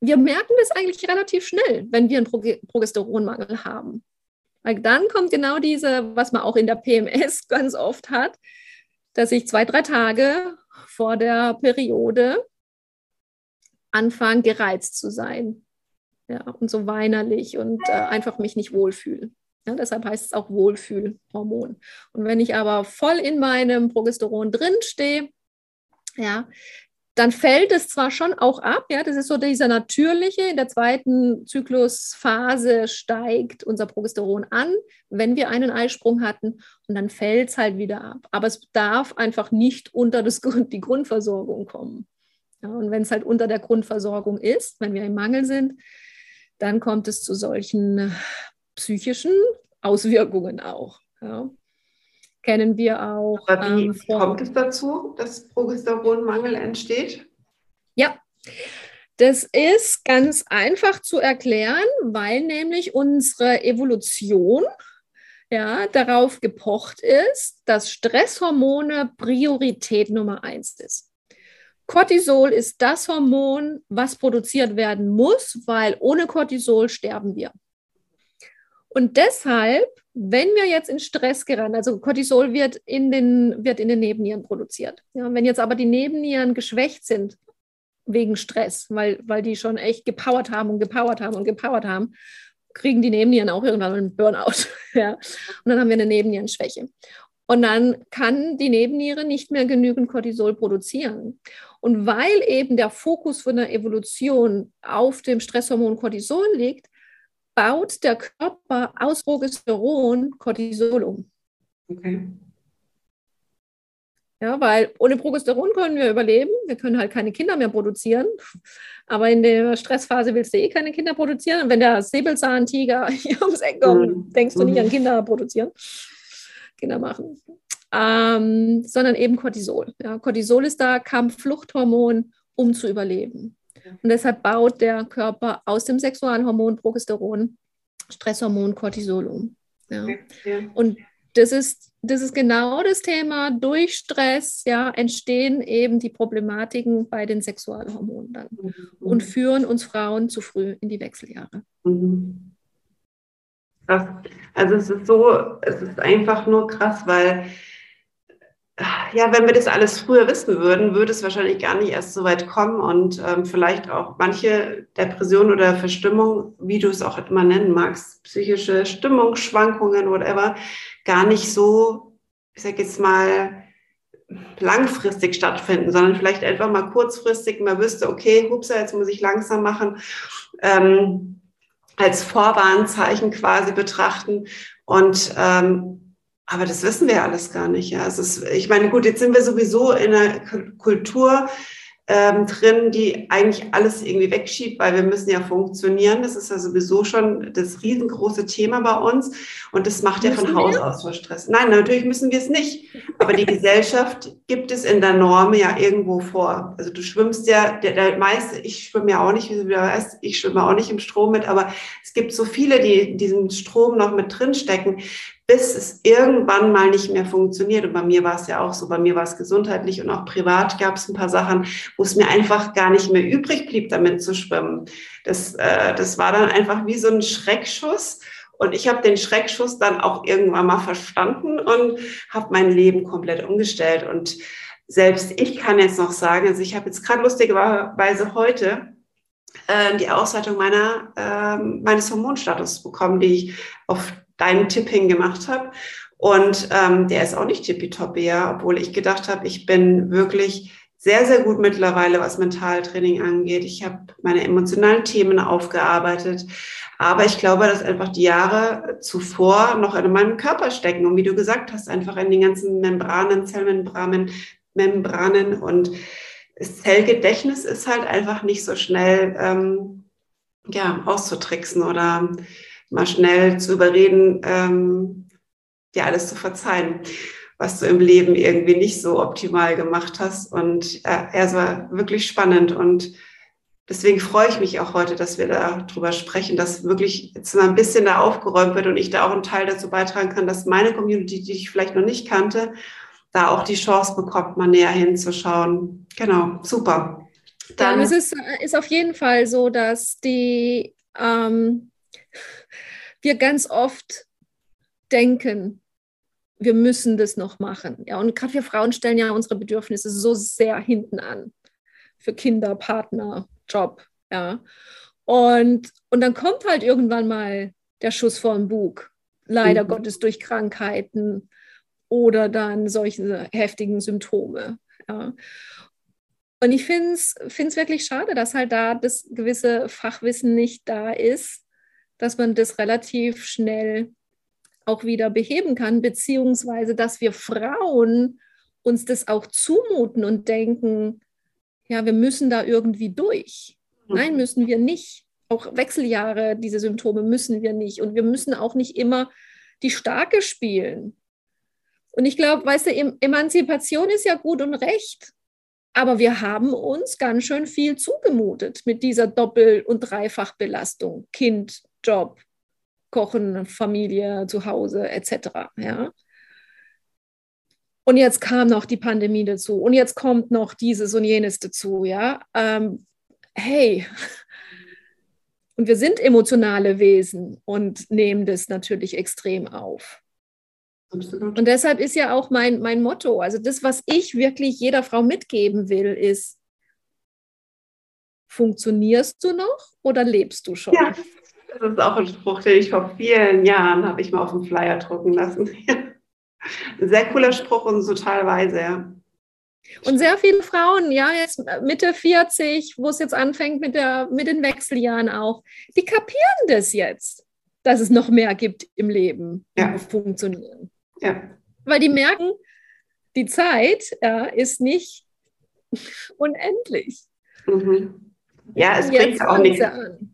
wir merken das eigentlich relativ schnell, wenn wir einen Progesteronmangel haben. Weil dann kommt genau diese, was man auch in der PMS ganz oft hat, dass ich zwei, drei Tage vor der Periode anfange, gereizt zu sein ja, und so weinerlich und äh, einfach mich nicht wohlfühle. Ja, deshalb heißt es auch Wohlfühlhormon. Und wenn ich aber voll in meinem Progesteron drinstehe, ja, dann fällt es zwar schon auch ab, ja, das ist so dieser natürliche, in der zweiten Zyklusphase steigt unser Progesteron an, wenn wir einen Eisprung hatten und dann fällt es halt wieder ab. Aber es darf einfach nicht unter das, die Grundversorgung kommen. Ja, und wenn es halt unter der Grundversorgung ist, wenn wir im Mangel sind, dann kommt es zu solchen psychischen Auswirkungen auch. Ja. Kennen wir auch. Aber wie ähm, kommt es dazu, dass Progesteronmangel entsteht? Ja, das ist ganz einfach zu erklären, weil nämlich unsere Evolution ja, darauf gepocht ist, dass Stresshormone Priorität Nummer eins ist. Cortisol ist das Hormon, was produziert werden muss, weil ohne Cortisol sterben wir. Und deshalb, wenn wir jetzt in Stress geraten, also Cortisol wird in den, wird in den Nebennieren produziert. Ja, wenn jetzt aber die Nebennieren geschwächt sind wegen Stress, weil, weil die schon echt gepowert haben und gepowert haben und gepowert haben, kriegen die Nebennieren auch irgendwann einen Burnout. ja. Und dann haben wir eine Nebennierenschwäche. Und dann kann die Nebenniere nicht mehr genügend Cortisol produzieren. Und weil eben der Fokus von der Evolution auf dem Stresshormon Cortisol liegt, baut der Körper aus Progesteron Cortisol um. Okay. Ja, weil ohne Progesteron können wir überleben. Wir können halt keine Kinder mehr produzieren. Aber in der Stressphase willst du eh keine Kinder produzieren. Und wenn der Säbelzahntiger hier ums Eck kommt, mhm. denkst du nicht an Kinder produzieren. Kinder machen, ähm, sondern eben Cortisol. Ja, Cortisol ist da Kampffluchthormon, um zu überleben. Und deshalb baut der Körper aus dem Sexualhormon Progesteron Stresshormon Cortisol um. Ja. Und das ist, das ist genau das Thema. Durch Stress ja, entstehen eben die Problematiken bei den Sexualhormonen dann mhm. und führen uns Frauen zu früh in die Wechseljahre. Mhm. Krass. Also es ist so, es ist einfach nur krass, weil ja, wenn wir das alles früher wissen würden, würde es wahrscheinlich gar nicht erst so weit kommen und ähm, vielleicht auch manche Depressionen oder Verstimmung, wie du es auch immer nennen magst, psychische Stimmungsschwankungen, whatever, gar nicht so ich sage jetzt mal, langfristig stattfinden, sondern vielleicht einfach mal kurzfristig, man wüsste, okay, hupsa, jetzt muss ich langsam machen, ähm, als Vorwarnzeichen quasi betrachten. Und ähm, aber das wissen wir alles gar nicht. Ja. Es ist, ich meine, gut, jetzt sind wir sowieso in einer Kultur, ähm, drin, die eigentlich alles irgendwie wegschiebt, weil wir müssen ja funktionieren. Das ist ja sowieso schon das riesengroße Thema bei uns und das macht müssen ja von Haus aus so Stress. Nein, natürlich müssen wir es nicht. Aber die Gesellschaft gibt es in der Norm ja irgendwo vor. Also du schwimmst ja, der, der meiste, ich schwimme ja auch nicht, wie du weißt, ich schwimme auch nicht im Strom mit, aber es gibt so viele, die in diesem Strom noch mit drin stecken bis es irgendwann mal nicht mehr funktioniert. Und bei mir war es ja auch so, bei mir war es gesundheitlich und auch privat gab es ein paar Sachen, wo es mir einfach gar nicht mehr übrig blieb, damit zu schwimmen. Das, äh, das war dann einfach wie so ein Schreckschuss. Und ich habe den Schreckschuss dann auch irgendwann mal verstanden und habe mein Leben komplett umgestellt. Und selbst ich kann jetzt noch sagen, also ich habe jetzt gerade lustigerweise heute äh, die Auswertung meiner, äh, meines Hormonstatus bekommen, die ich auf deinen Tipp hingemacht habe. Und ähm, der ist auch nicht tippitoppi, ja, obwohl ich gedacht habe, ich bin wirklich sehr, sehr gut mittlerweile, was Mentaltraining angeht. Ich habe meine emotionalen Themen aufgearbeitet. Aber ich glaube, dass einfach die Jahre zuvor noch in meinem Körper stecken. Und wie du gesagt hast, einfach in den ganzen Membranen, Zellmembranen, Membranen und das Zellgedächtnis ist halt einfach nicht so schnell ähm, ja, auszutricksen oder mal schnell zu überreden, ähm, dir alles zu verzeihen, was du im Leben irgendwie nicht so optimal gemacht hast. Und äh, es war wirklich spannend und deswegen freue ich mich auch heute, dass wir darüber sprechen, dass wirklich jetzt mal ein bisschen da aufgeräumt wird und ich da auch einen Teil dazu beitragen kann, dass meine Community, die ich vielleicht noch nicht kannte, da auch die Chance bekommt, mal näher hinzuschauen. Genau, super. Dann ja, es ist, ist auf jeden Fall so, dass die ähm, wir ganz oft denken, wir müssen das noch machen. Ja, und gerade wir Frauen stellen ja unsere Bedürfnisse so sehr hinten an. Für Kinder, Partner, Job. Ja. Und, und dann kommt halt irgendwann mal der Schuss vor den Bug. Leider mhm. Gottes durch Krankheiten oder dann solche heftigen Symptome. Ja. Und ich finde es wirklich schade, dass halt da das gewisse Fachwissen nicht da ist, dass man das relativ schnell auch wieder beheben kann, beziehungsweise dass wir Frauen uns das auch zumuten und denken, ja, wir müssen da irgendwie durch. Mhm. Nein, müssen wir nicht. Auch Wechseljahre, diese Symptome müssen wir nicht. Und wir müssen auch nicht immer die Starke spielen. Und ich glaube, weißt du, Emanzipation ist ja gut und recht. Aber wir haben uns ganz schön viel zugemutet mit dieser Doppel- und Dreifachbelastung. Kind, Job, Kochen, Familie, zu Hause etc. Ja. Und jetzt kam noch die Pandemie dazu und jetzt kommt noch dieses und jenes dazu. Ja, ähm, hey, und wir sind emotionale Wesen und nehmen das natürlich extrem auf. Absolut. Und deshalb ist ja auch mein, mein Motto, also das, was ich wirklich jeder Frau mitgeben will, ist, funktionierst du noch oder lebst du schon? Ja, das ist auch ein Spruch, den ich vor vielen Jahren habe ich mal auf dem Flyer drucken lassen. ein sehr cooler Spruch und total weise, ja. Und sehr viele Frauen, ja, jetzt Mitte 40, wo es jetzt anfängt mit, der, mit den Wechseljahren auch, die kapieren das jetzt, dass es noch mehr gibt im Leben, ja. funktionieren. Ja. Weil die merken, die Zeit ja, ist nicht unendlich. Mhm. Ja, es bringt auch nichts.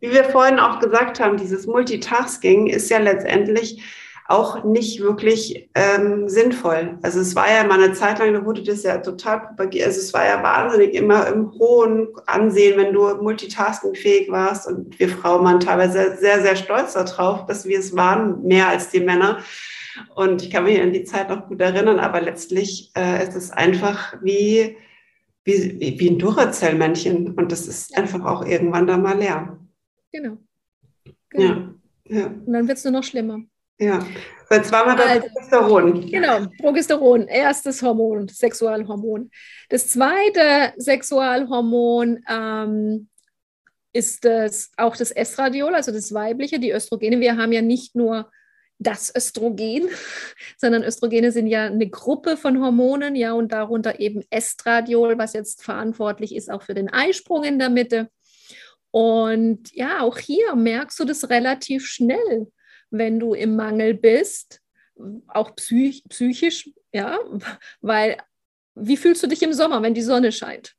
Wie wir vorhin auch gesagt haben, dieses Multitasking ist ja letztendlich auch nicht wirklich ähm, sinnvoll. Also es war ja mal eine Zeit lang, da wurde das ja total propagiert. Also es war ja wahnsinnig immer im hohen Ansehen, wenn du multitaskingfähig warst. Und wir Frauen waren teilweise sehr, sehr stolz darauf, dass wir es waren, mehr als die Männer. Und ich kann mich an die Zeit noch gut erinnern, aber letztlich äh, ist es einfach wie wie, wie ein Duracell-Männchen und das ist einfach auch irgendwann dann mal leer. Genau. genau. Ja. ja. Und dann wird es nur noch schlimmer. Ja. Waren wir bei also, Progesteron. Genau, Progesteron, erstes Hormon, Sexualhormon. Das zweite Sexualhormon ähm, ist das, auch das Estradiol, also das weibliche, die Östrogene. Wir haben ja nicht nur das Östrogen, sondern Östrogene sind ja eine Gruppe von Hormonen, ja, und darunter eben Estradiol, was jetzt verantwortlich ist auch für den Eisprung in der Mitte. Und ja, auch hier merkst du das relativ schnell, wenn du im Mangel bist, auch psych psychisch, ja, weil wie fühlst du dich im Sommer, wenn die Sonne scheint?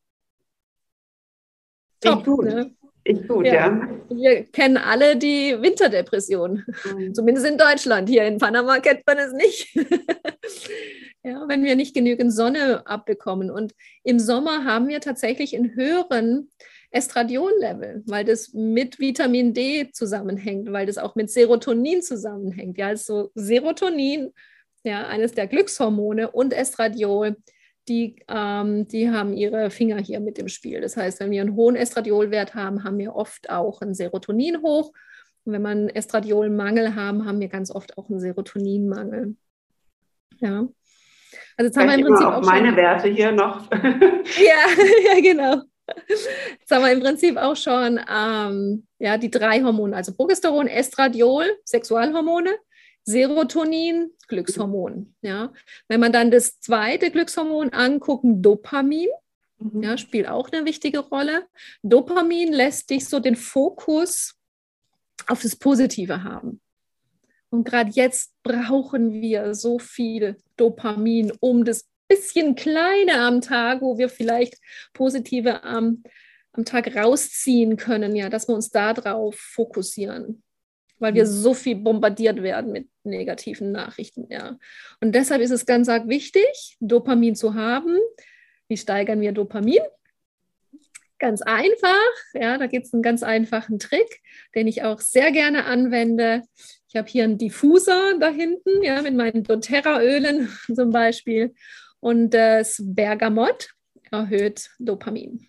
Top, gut. Ne? Ich gut, ja. ja. Wir kennen alle die Winterdepression, mhm. zumindest in Deutschland. Hier in Panama kennt man es nicht. ja, wenn wir nicht genügend Sonne abbekommen. Und im Sommer haben wir tatsächlich einen höheren Estradiol-Level, weil das mit Vitamin D zusammenhängt, weil das auch mit Serotonin zusammenhängt. Ja, also Serotonin, ja, eines der Glückshormone und Estradiol die, ähm, die haben ihre Finger hier mit im Spiel. Das heißt, wenn wir einen hohen Estradiolwert haben, haben wir oft auch ein Serotonin hoch. Und wenn wir einen Estradiolmangel haben, haben wir ganz oft auch einen Serotoninmangel. Ja. Also jetzt haben wir im Prinzip auch meine schon, Werte hier noch. ja, ja, genau. Jetzt haben wir im Prinzip auch schon ähm, ja, die drei Hormone, also Progesteron, Estradiol, Sexualhormone, Serotonin, Glückshormon. Ja. Wenn man dann das zweite Glückshormon anguckt, Dopamin, mhm. ja, spielt auch eine wichtige Rolle. Dopamin lässt dich so den Fokus auf das Positive haben. Und gerade jetzt brauchen wir so viel Dopamin, um das bisschen kleine am Tag, wo wir vielleicht positive am, am Tag rausziehen können, ja, dass wir uns darauf fokussieren weil wir so viel bombardiert werden mit negativen Nachrichten. Ja. Und deshalb ist es ganz arg wichtig, Dopamin zu haben. Wie steigern wir Dopamin? Ganz einfach, ja, da gibt es einen ganz einfachen Trick, den ich auch sehr gerne anwende. Ich habe hier einen Diffuser da hinten, ja, mit meinen doTERRA-Ölen zum Beispiel. Und das Bergamott erhöht Dopamin.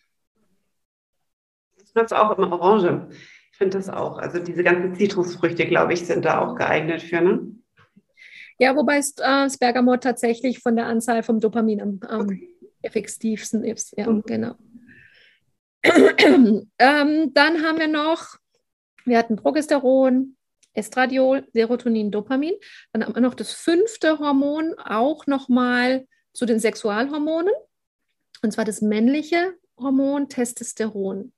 Das nutzt auch immer Orange finde das auch. Also diese ganzen Zitrusfrüchte, glaube ich, sind da auch geeignet für, ne? Ja, wobei es, äh, das Bergamot tatsächlich von der Anzahl vom Dopamin am, am okay. effektivsten ist. Ja, mhm. genau. ähm, dann haben wir noch, wir hatten Progesteron, Estradiol, Serotonin, Dopamin. Dann haben wir noch das fünfte Hormon, auch nochmal zu den Sexualhormonen. Und zwar das männliche Hormon Testosteron.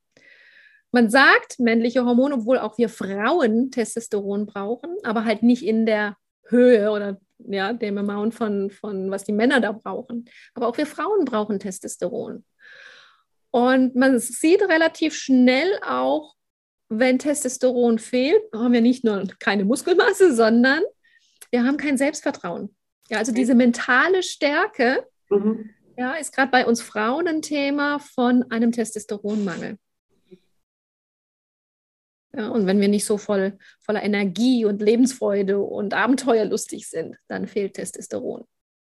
Man sagt männliche Hormone, obwohl auch wir Frauen Testosteron brauchen, aber halt nicht in der Höhe oder ja, dem Amount von, von was die Männer da brauchen. Aber auch wir Frauen brauchen Testosteron. Und man sieht relativ schnell auch, wenn Testosteron fehlt, haben wir nicht nur keine Muskelmasse, sondern wir haben kein Selbstvertrauen. Ja, also diese mentale Stärke mhm. ja, ist gerade bei uns Frauen ein Thema von einem Testosteronmangel. Ja, und wenn wir nicht so voll, voller Energie und Lebensfreude und abenteuerlustig sind, dann fehlt Testosteron.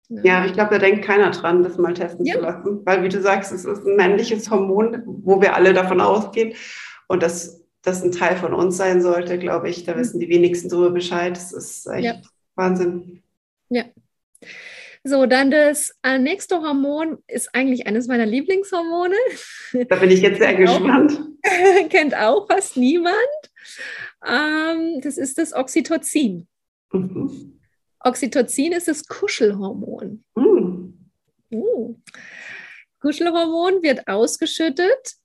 Ja, ja ich glaube, da denkt keiner dran, das mal testen ja. zu lassen. Weil, wie du sagst, es ist ein männliches Hormon, wo wir alle davon ausgehen. Und dass das ein Teil von uns sein sollte, glaube ich, da mhm. wissen die wenigsten darüber Bescheid. Das ist echt ja. Wahnsinn. Ja. So, dann das äh, nächste Hormon ist eigentlich eines meiner Lieblingshormone. Da bin ich jetzt sehr gespannt. Kennt auch fast niemand. Ähm, das ist das Oxytocin. Mhm. Oxytocin ist das Kuschelhormon. Mhm. Uh. Kuschelhormon wird ausgeschüttet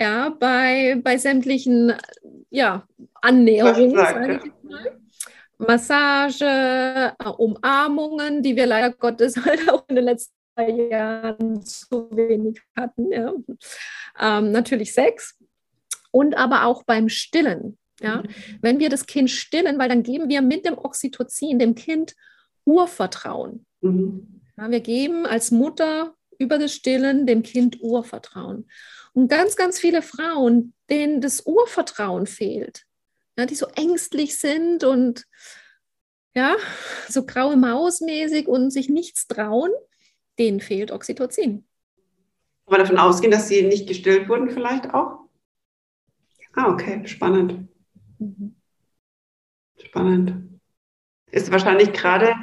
ja, bei, bei sämtlichen ja, Annäherungen, sage ich jetzt mal. Massage, äh, Umarmungen, die wir leider Gottes halt auch in den letzten Jahren zu wenig hatten. Ja. Ähm, natürlich Sex und aber auch beim Stillen. Ja. Mhm. Wenn wir das Kind stillen, weil dann geben wir mit dem Oxytocin dem Kind Urvertrauen. Mhm. Ja, wir geben als Mutter über das Stillen dem Kind Urvertrauen. Und ganz, ganz viele Frauen, denen das Urvertrauen fehlt, ja, die so ängstlich sind und ja, so graue Maus mäßig und sich nichts trauen, denen fehlt Oxytocin. Aber davon ausgehen, dass sie nicht gestillt wurden, vielleicht auch? Ah, okay, spannend. Mhm. Spannend. Ist wahrscheinlich gerade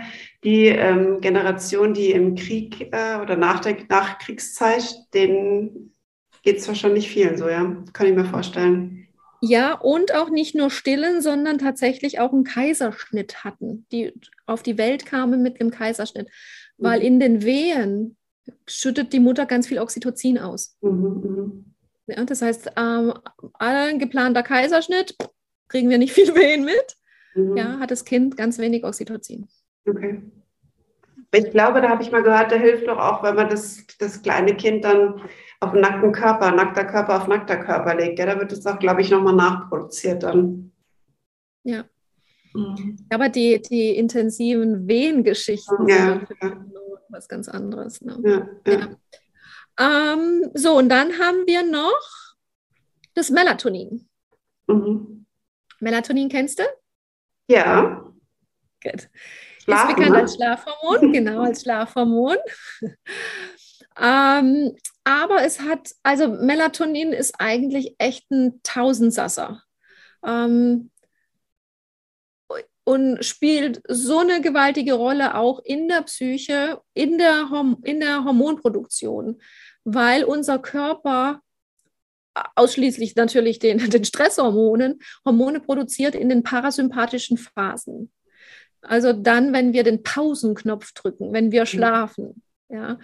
die ähm, Generation, die im Krieg äh, oder nach der Nachkriegszeit, denen geht es wahrscheinlich vielen so, ja. Kann ich mir vorstellen. Ja, und auch nicht nur stillen, sondern tatsächlich auch einen Kaiserschnitt hatten, die auf die Welt kamen mit einem Kaiserschnitt. Weil mhm. in den Wehen schüttet die Mutter ganz viel Oxytocin aus. Mhm, mhm. ja, das heißt, ähm, ein geplanter Kaiserschnitt, kriegen wir nicht viel Wehen mit. Mhm. Ja, hat das Kind ganz wenig Oxytocin. Okay. Ich glaube, da habe ich mal gehört, da hilft doch auch, wenn man das, das kleine Kind dann auf nackten Körper, nackter Körper auf nackter Körper legt. Ja, da wird es auch, glaube ich, nochmal nachproduziert dann. Ja. Mhm. Aber die, die intensiven Wehengeschichten ja, sind ja. was ganz anderes. Ne? Ja, ja. Ähm, so, und dann haben wir noch das Melatonin. Mhm. Melatonin kennst du? Ja. Gut. Schlafen, ist bekannt ne? als Schlafhormon, genau, als Schlafhormon. ähm, aber es hat, also Melatonin ist eigentlich echt ein Tausendsasser. Ähm, und spielt so eine gewaltige Rolle auch in der Psyche, in der, in der Hormonproduktion, weil unser Körper ausschließlich natürlich den, den Stresshormonen Hormone produziert in den parasympathischen Phasen. Also dann, wenn wir den Pausenknopf drücken, wenn wir mhm. schlafen. Ja.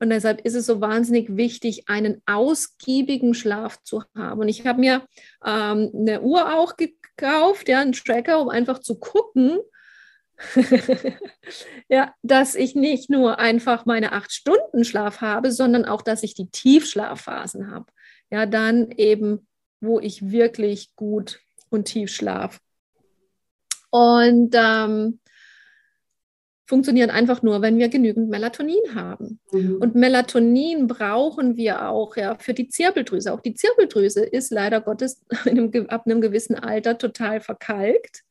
Und deshalb ist es so wahnsinnig wichtig, einen ausgiebigen Schlaf zu haben. Und ich habe mir ähm, eine Uhr auch gekauft, ja, einen Tracker, um einfach zu gucken, ja, dass ich nicht nur einfach meine acht Stunden Schlaf habe, sondern auch, dass ich die Tiefschlafphasen habe. Ja, dann eben, wo ich wirklich gut und tief schlafe. Und ähm, funktionieren einfach nur, wenn wir genügend Melatonin haben. Mhm. Und Melatonin brauchen wir auch ja, für die Zirbeldrüse. Auch die Zirbeldrüse ist leider Gottes einem, ab einem gewissen Alter total verkalkt.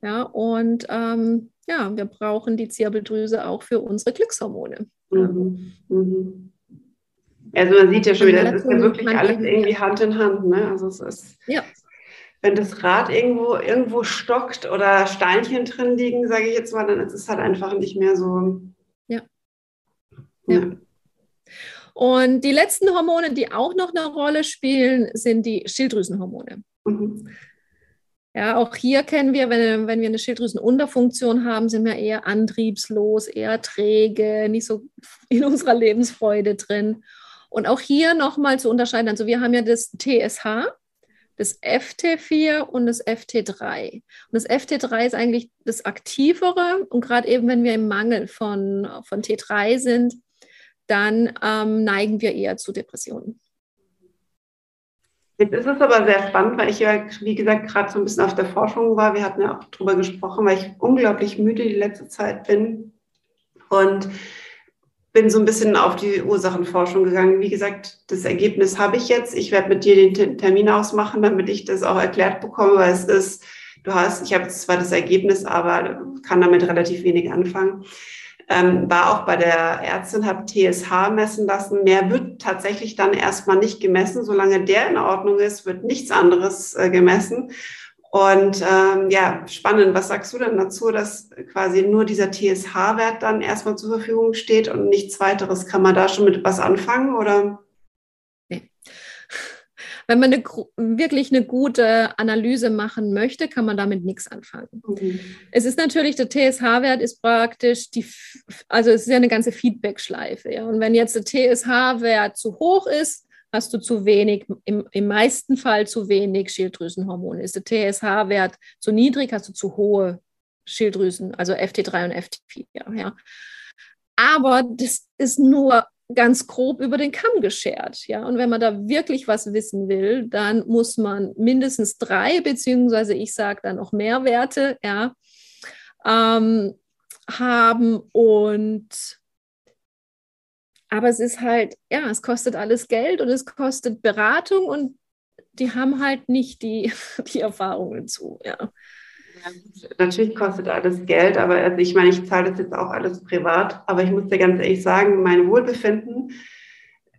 Ja, und ähm, ja, wir brauchen die Zirbeldrüse auch für unsere Glückshormone. Mhm. Mhm. Also man sieht ja schon wieder, das ist ja wirklich alles irgendwie Hand in Hand. Ne? Also es ist ja wenn das Rad irgendwo, irgendwo stockt oder Steinchen drin liegen, sage ich jetzt mal, dann ist es halt einfach nicht mehr so. Ja. ja. ja. Und die letzten Hormone, die auch noch eine Rolle spielen, sind die Schilddrüsenhormone. Mhm. Ja, auch hier kennen wir, wenn, wenn wir eine Schilddrüsenunterfunktion haben, sind wir eher antriebslos, eher träge, nicht so in unserer Lebensfreude drin. Und auch hier nochmal zu unterscheiden, also wir haben ja das TSH, das FT4 und das FT3. Und das FT3 ist eigentlich das Aktivere und gerade eben, wenn wir im Mangel von, von T3 sind, dann ähm, neigen wir eher zu Depressionen. Jetzt ist es aber sehr spannend, weil ich ja, wie gesagt, gerade so ein bisschen auf der Forschung war. Wir hatten ja auch darüber gesprochen, weil ich unglaublich müde die letzte Zeit bin. Und bin so ein bisschen auf die Ursachenforschung gegangen. Wie gesagt, das Ergebnis habe ich jetzt. Ich werde mit dir den Termin ausmachen, damit ich das auch erklärt bekomme, weil es ist, du hast, ich habe zwar das Ergebnis, aber kann damit relativ wenig anfangen. Ähm, war auch bei der Ärztin, habe TSH messen lassen. Mehr wird tatsächlich dann erstmal nicht gemessen. Solange der in Ordnung ist, wird nichts anderes äh, gemessen. Und ähm, ja, spannend. Was sagst du denn dazu, dass quasi nur dieser TSH-Wert dann erstmal zur Verfügung steht und nichts weiteres? Kann man da schon mit was anfangen oder? Nee. Wenn man eine, wirklich eine gute Analyse machen möchte, kann man damit nichts anfangen. Mhm. Es ist natürlich, der TSH-Wert ist praktisch die, also es ist ja eine ganze Feedback-Schleife. Ja? Und wenn jetzt der TSH-Wert zu hoch ist, hast du zu wenig, im, im meisten Fall zu wenig Schilddrüsenhormone. Ist der TSH-Wert zu niedrig, hast du zu hohe Schilddrüsen, also FT3 und FT4. Ja. Aber das ist nur ganz grob über den Kamm geschert. Ja? Und wenn man da wirklich was wissen will, dann muss man mindestens drei, beziehungsweise ich sage dann noch mehr Werte ja, ähm, haben. Und aber es ist halt, ja, es kostet alles Geld und es kostet Beratung und die haben halt nicht die, die Erfahrungen zu, ja. ja natürlich kostet alles Geld, aber also ich meine, ich zahle das jetzt auch alles privat, aber ich muss dir ganz ehrlich sagen, mein Wohlbefinden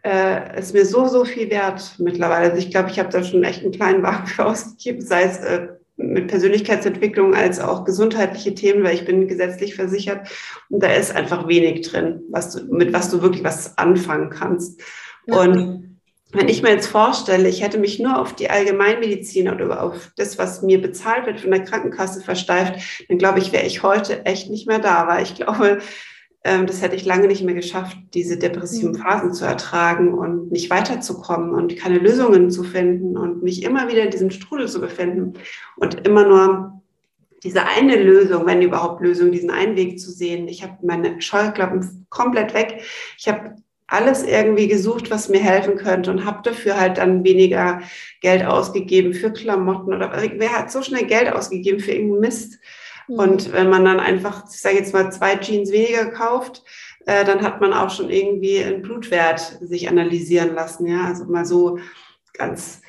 äh, ist mir so, so viel wert mittlerweile. Also ich glaube, ich habe da schon echt einen kleinen Wagen für ausgegeben, sei es äh, mit Persönlichkeitsentwicklung als auch gesundheitliche Themen, weil ich bin gesetzlich versichert und da ist einfach wenig drin, was du, mit was du wirklich was anfangen kannst. Ja. Und wenn ich mir jetzt vorstelle, ich hätte mich nur auf die Allgemeinmedizin oder auf das, was mir bezahlt wird von der Krankenkasse versteift, dann glaube ich, wäre ich heute echt nicht mehr da, weil ich glaube, das hätte ich lange nicht mehr geschafft, diese depressiven mhm. Phasen zu ertragen und nicht weiterzukommen und keine Lösungen zu finden und mich immer wieder in diesem Strudel zu befinden und immer nur diese eine Lösung, wenn überhaupt Lösung, diesen einen Weg zu sehen. Ich habe meine Scheuklappen komplett weg. Ich habe alles irgendwie gesucht, was mir helfen könnte und habe dafür halt dann weniger Geld ausgegeben für Klamotten oder wer hat so schnell Geld ausgegeben für irgendeinen Mist? Mhm. Und wenn man dann einfach, ich sage jetzt mal, zwei Jeans weniger kauft, äh, dann hat man auch schon irgendwie einen Blutwert sich analysieren lassen. Ja, also mal so ganz,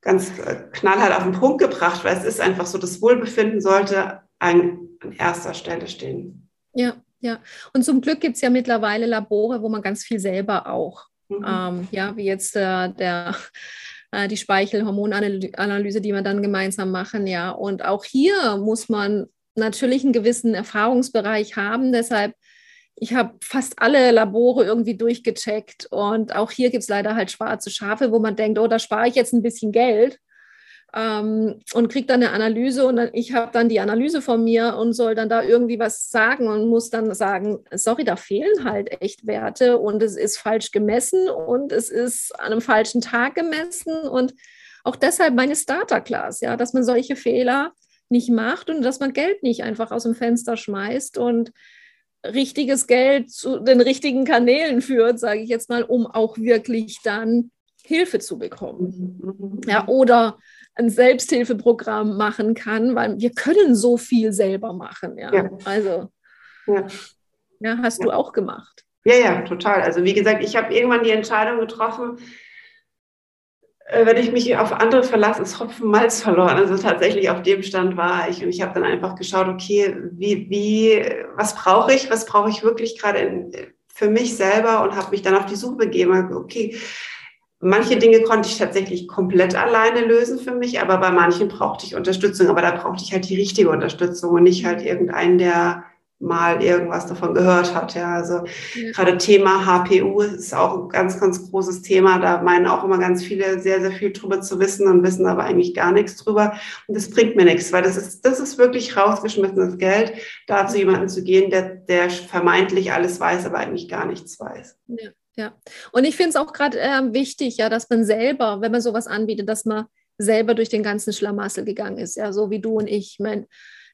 ganz knallhart auf den Punkt gebracht, weil es ist einfach so, das Wohlbefinden sollte an, an erster Stelle stehen. Ja, ja, und zum Glück gibt es ja mittlerweile Labore, wo man ganz viel selber auch, mhm. ähm, ja, wie jetzt äh, der, äh, die Speichelhormonanalyse, die wir dann gemeinsam machen, ja. Und auch hier muss man natürlich einen gewissen Erfahrungsbereich haben. Deshalb, ich habe fast alle Labore irgendwie durchgecheckt. Und auch hier gibt es leider halt schwarze Schafe, wo man denkt, oh, da spare ich jetzt ein bisschen Geld ähm, und kriege dann eine Analyse. Und dann, ich habe dann die Analyse von mir und soll dann da irgendwie was sagen und muss dann sagen, sorry, da fehlen halt echt Werte. Und es ist falsch gemessen und es ist an einem falschen Tag gemessen. Und auch deshalb meine Starter-Class, ja, dass man solche Fehler nicht macht und dass man Geld nicht einfach aus dem Fenster schmeißt und richtiges Geld zu den richtigen Kanälen führt, sage ich jetzt mal, um auch wirklich dann Hilfe zu bekommen. Ja, oder ein Selbsthilfeprogramm machen kann, weil wir können so viel selber machen. Ja, ja. also ja. ja hast ja. du auch gemacht. Ja, ja, total. Also wie gesagt, ich habe irgendwann die Entscheidung getroffen, wenn ich mich auf andere verlasse, ist Hopfen Malz verloren. Also tatsächlich auf dem Stand war ich. Und ich habe dann einfach geschaut, okay, wie, wie, was brauche ich? Was brauche ich wirklich gerade für mich selber? Und habe mich dann auf die Suche begeben. Okay, Manche Dinge konnte ich tatsächlich komplett alleine lösen für mich, aber bei manchen brauchte ich Unterstützung. Aber da brauchte ich halt die richtige Unterstützung und nicht halt irgendeinen, der mal irgendwas davon gehört hat. Ja, also ja. gerade Thema HPU ist auch ein ganz, ganz großes Thema. Da meinen auch immer ganz viele sehr, sehr viel drüber zu wissen und wissen aber eigentlich gar nichts drüber. Und das bringt mir nichts, weil das ist, das ist wirklich rausgeschmissenes Geld, da zu jemandem zu gehen, der, der vermeintlich alles weiß, aber eigentlich gar nichts weiß. Ja. Ja, und ich finde es auch gerade äh, wichtig, ja, dass man selber, wenn man sowas anbietet, dass man selber durch den ganzen Schlamassel gegangen ist, ja, so wie du und ich. Ich meine,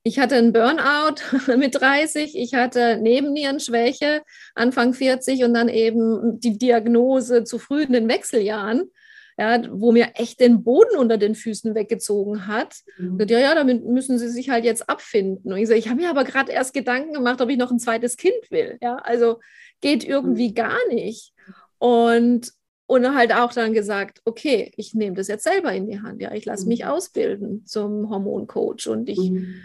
ich hatte einen Burnout mit 30, ich hatte Nebennierenschwäche Anfang 40 und dann eben die Diagnose zu früh in den Wechseljahren, ja, wo mir echt den Boden unter den Füßen weggezogen hat. Mhm. Und ja, ja, damit müssen sie sich halt jetzt abfinden. Und ich sage, ich habe mir aber gerade erst Gedanken gemacht, ob ich noch ein zweites Kind will. Ja, also geht irgendwie mhm. gar nicht. Und, und halt auch dann gesagt, okay, ich nehme das jetzt selber in die Hand. Ja, ich lasse mich mhm. ausbilden zum Hormoncoach und ich mhm.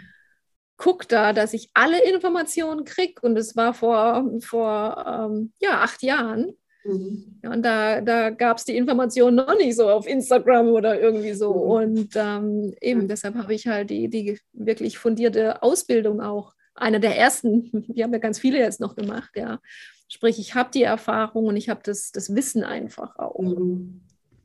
Gucke da, dass ich alle Informationen kriege. Und es war vor, vor ähm, ja, acht Jahren. Mhm. Ja, und da, da gab es die Informationen noch nicht so auf Instagram oder irgendwie so. Mhm. Und ähm, eben deshalb habe ich halt die, die wirklich fundierte Ausbildung auch. Einer der ersten, wir haben ja ganz viele jetzt noch gemacht, ja, Sprich, ich habe die Erfahrung und ich habe das, das Wissen einfach auch. Mhm.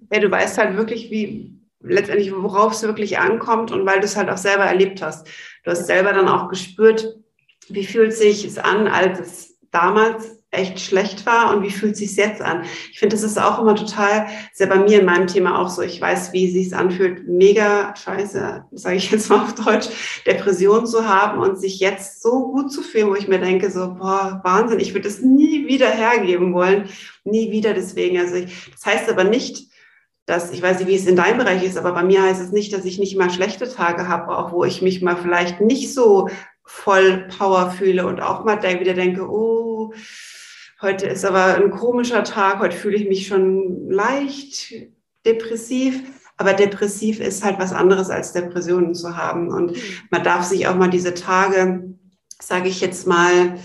Ja, du weißt halt wirklich, wie letztendlich, worauf es wirklich ankommt und weil du es halt auch selber erlebt hast. Du hast selber dann auch gespürt, wie fühlt sich es an, als es damals echt schlecht war und wie fühlt es sich jetzt an? Ich finde, das ist auch immer total, ist ja bei mir in meinem Thema auch so. Ich weiß, wie es sich anfühlt, mega scheiße, sage ich jetzt mal auf Deutsch, Depression zu haben und sich jetzt so gut zu fühlen, wo ich mir denke, so, boah, Wahnsinn, ich würde es nie wieder hergeben wollen, nie wieder deswegen. Also ich, das heißt aber nicht, dass, ich weiß nicht, wie es in deinem Bereich ist, aber bei mir heißt es nicht, dass ich nicht mal schlechte Tage habe, auch wo ich mich mal vielleicht nicht so voll Power fühle und auch mal wieder denke, oh, Heute ist aber ein komischer Tag, heute fühle ich mich schon leicht depressiv. Aber depressiv ist halt was anderes als Depressionen zu haben. Und mhm. man darf sich auch mal diese Tage, sage ich jetzt mal,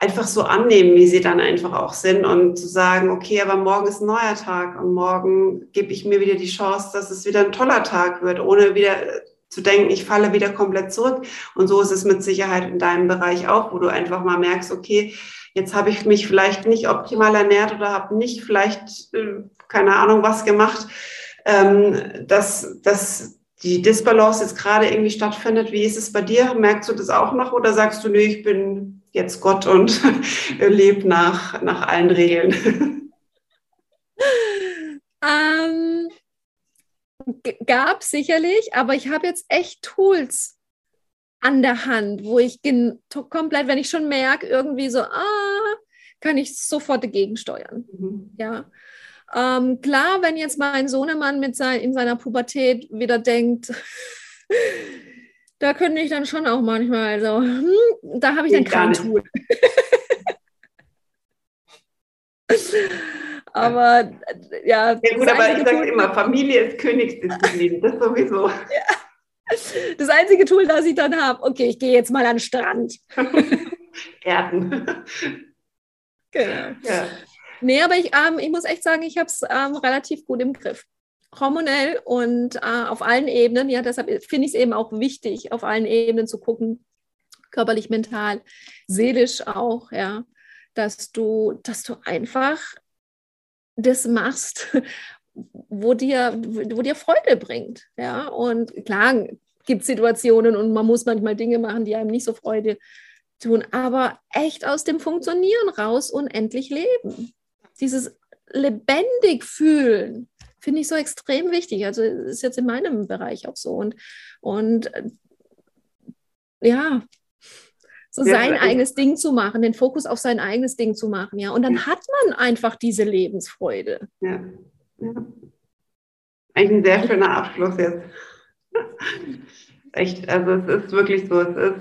einfach so annehmen, wie sie dann einfach auch sind und zu sagen, okay, aber morgen ist ein neuer Tag und morgen gebe ich mir wieder die Chance, dass es wieder ein toller Tag wird, ohne wieder zu denken, ich falle wieder komplett zurück. Und so ist es mit Sicherheit in deinem Bereich auch, wo du einfach mal merkst, okay, jetzt habe ich mich vielleicht nicht optimal ernährt oder habe nicht vielleicht äh, keine Ahnung was gemacht, ähm, dass, dass die Disbalance jetzt gerade irgendwie stattfindet. Wie ist es bei dir? Merkst du das auch noch oder sagst du, nee, ich bin jetzt Gott und lebe nach, nach allen Regeln? Ähm, gab sicherlich, aber ich habe jetzt echt Tools an der Hand, wo ich komplett, wenn ich schon merke, irgendwie so, ah, kann ich sofort dagegen steuern. Mhm. Ja. Ähm, klar, wenn jetzt mein Sohnemann mit sein, in seiner Pubertät wieder denkt, da könnte ich dann schon auch manchmal so, hm, da habe ich dann kein Tool. aber ja. Ja gut, aber ich sage immer, Familie ist Königsdisziplin, das sowieso. Ja. Das einzige Tool, das ich dann habe, okay, ich gehe jetzt mal an den Strand. Erden. Genau. Ja. Nee, aber ich, ähm, ich muss echt sagen, ich habe es ähm, relativ gut im Griff. Hormonell und äh, auf allen Ebenen. Ja, deshalb finde ich es eben auch wichtig, auf allen Ebenen zu gucken, körperlich, mental, seelisch auch, ja, dass du, dass du einfach das machst, wo dir, wo dir Freude bringt. Ja? Und klar gibt es Situationen und man muss manchmal Dinge machen, die einem nicht so Freude tun, aber echt aus dem Funktionieren raus und endlich leben. Dieses lebendig fühlen, finde ich so extrem wichtig. Also ist jetzt in meinem Bereich auch so. Und, und ja, so ja, sein eigenes Ding zu machen, den Fokus auf sein eigenes Ding zu machen, ja. Und dann ja. hat man einfach diese Lebensfreude. Ja. ja. Eigentlich ein sehr schöner Abschluss jetzt. Echt, also es ist wirklich so, es ist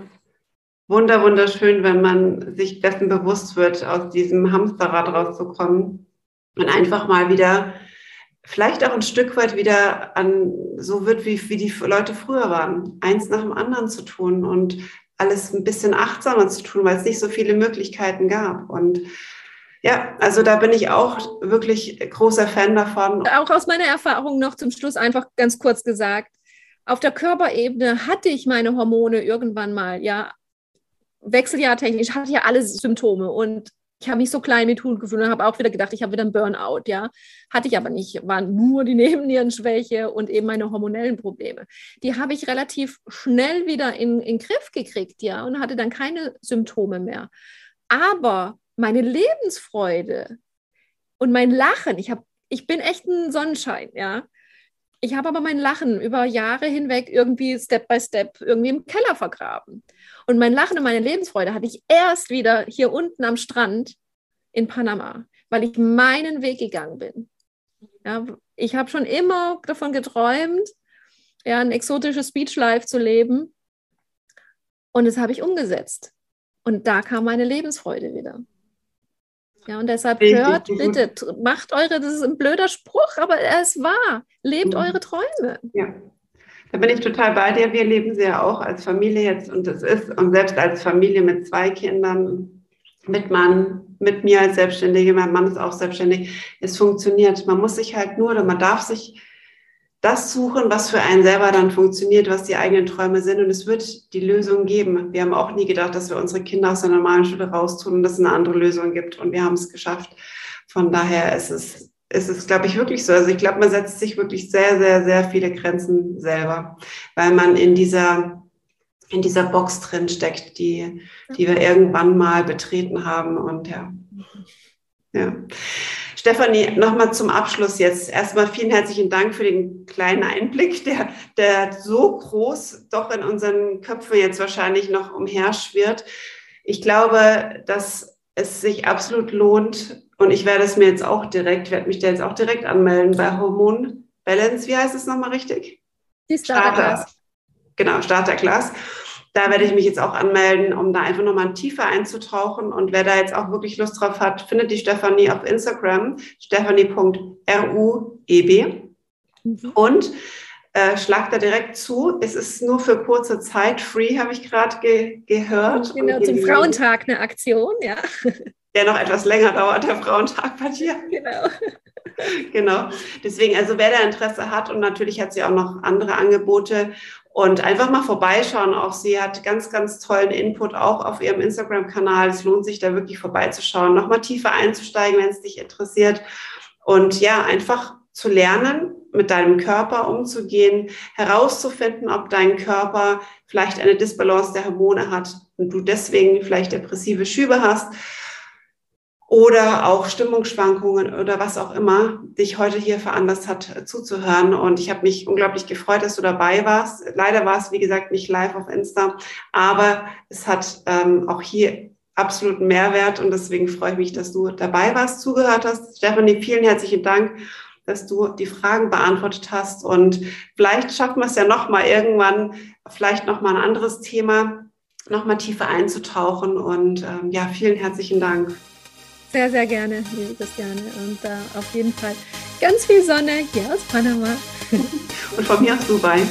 wunder, wunderschön, wenn man sich dessen bewusst wird, aus diesem Hamsterrad rauszukommen und einfach mal wieder, vielleicht auch ein Stück weit wieder an so wird, wie, wie die Leute früher waren, eins nach dem anderen zu tun und alles ein bisschen achtsamer zu tun, weil es nicht so viele Möglichkeiten gab. Und ja, also da bin ich auch wirklich großer Fan davon. Auch aus meiner Erfahrung noch zum Schluss einfach ganz kurz gesagt. Auf der Körperebene hatte ich meine Hormone irgendwann mal, ja, wechseljahrtechnisch hatte ich ja alle Symptome und ich habe mich so klein mit Hund gefühlt und habe auch wieder gedacht, ich habe wieder einen Burnout, ja. Hatte ich aber nicht, waren nur die Nebennierenschwäche und eben meine hormonellen Probleme. Die habe ich relativ schnell wieder in, den Griff gekriegt, ja, und hatte dann keine Symptome mehr. Aber meine Lebensfreude und mein Lachen, ich, hab, ich bin echt ein Sonnenschein, ja. Ich habe aber mein Lachen über Jahre hinweg irgendwie Step by Step irgendwie im Keller vergraben. Und mein Lachen und meine Lebensfreude hatte ich erst wieder hier unten am Strand in Panama, weil ich meinen Weg gegangen bin. Ja, ich habe schon immer davon geträumt, ja, ein exotisches Beachlife zu leben. Und das habe ich umgesetzt. Und da kam meine Lebensfreude wieder. Ja, und deshalb hört bitte, macht eure, das ist ein blöder Spruch, aber er ist wahr. Lebt mhm. eure Träume. Ja. Da bin ich total bei dir. Wir leben sie ja auch als Familie jetzt und es ist, und selbst als Familie mit zwei Kindern, mit Mann, mit mir als Selbstständige, mein Mann ist auch selbstständig, es funktioniert. Man muss sich halt nur oder man darf sich das suchen, was für einen selber dann funktioniert, was die eigenen Träume sind. Und es wird die Lösung geben. Wir haben auch nie gedacht, dass wir unsere Kinder aus der normalen Schule raustun und dass es eine andere Lösung gibt. Und wir haben es geschafft. Von daher ist es, ist es, glaube ich, wirklich so. Also ich glaube, man setzt sich wirklich sehr, sehr, sehr viele Grenzen selber, weil man in dieser, in dieser Box drin steckt, die, die wir irgendwann mal betreten haben. Und ja, ja. Stefanie, nochmal zum Abschluss jetzt. Erstmal vielen herzlichen Dank für den kleinen Einblick, der, der so groß doch in unseren Köpfen jetzt wahrscheinlich noch umherschwirrt. Ich glaube, dass es sich absolut lohnt und ich werde es mir jetzt auch direkt, werde mich da jetzt auch direkt anmelden bei Hormon Balance. Wie heißt es nochmal richtig? Die Starter. Starter. Genau, Starter Class. Da werde ich mich jetzt auch anmelden, um da einfach nochmal tiefer einzutauchen. Und wer da jetzt auch wirklich Lust drauf hat, findet die Stefanie auf Instagram, stefanie.rueb. Mhm. Und äh, schlag da direkt zu. Es ist nur für kurze Zeit free, habe ich gerade ge gehört. Genau, zum Frauentag eine Aktion, ja. Der noch etwas länger dauert, der Frauentag bei dir. Genau. genau. Deswegen, also wer da Interesse hat und natürlich hat sie auch noch andere Angebote und einfach mal vorbeischauen. Auch sie hat ganz, ganz tollen Input auch auf ihrem Instagram-Kanal. Es lohnt sich da wirklich vorbeizuschauen, nochmal tiefer einzusteigen, wenn es dich interessiert. Und ja, einfach zu lernen, mit deinem Körper umzugehen, herauszufinden, ob dein Körper vielleicht eine Disbalance der Hormone hat und du deswegen vielleicht depressive Schübe hast oder auch Stimmungsschwankungen oder was auch immer dich heute hier veranlasst hat äh, zuzuhören. Und ich habe mich unglaublich gefreut, dass du dabei warst. Leider war es, wie gesagt, nicht live auf Insta, aber es hat ähm, auch hier absoluten Mehrwert und deswegen freue ich mich, dass du dabei warst, zugehört hast. Stefanie, vielen herzlichen Dank dass du die Fragen beantwortet hast. Und vielleicht schaffen wir es ja nochmal irgendwann, vielleicht nochmal ein anderes Thema, nochmal tiefer einzutauchen. Und ähm, ja, vielen herzlichen Dank. Sehr, sehr gerne, liebe Christiane. Und äh, auf jeden Fall ganz viel Sonne hier aus Panama. Und von mir aus Dubai.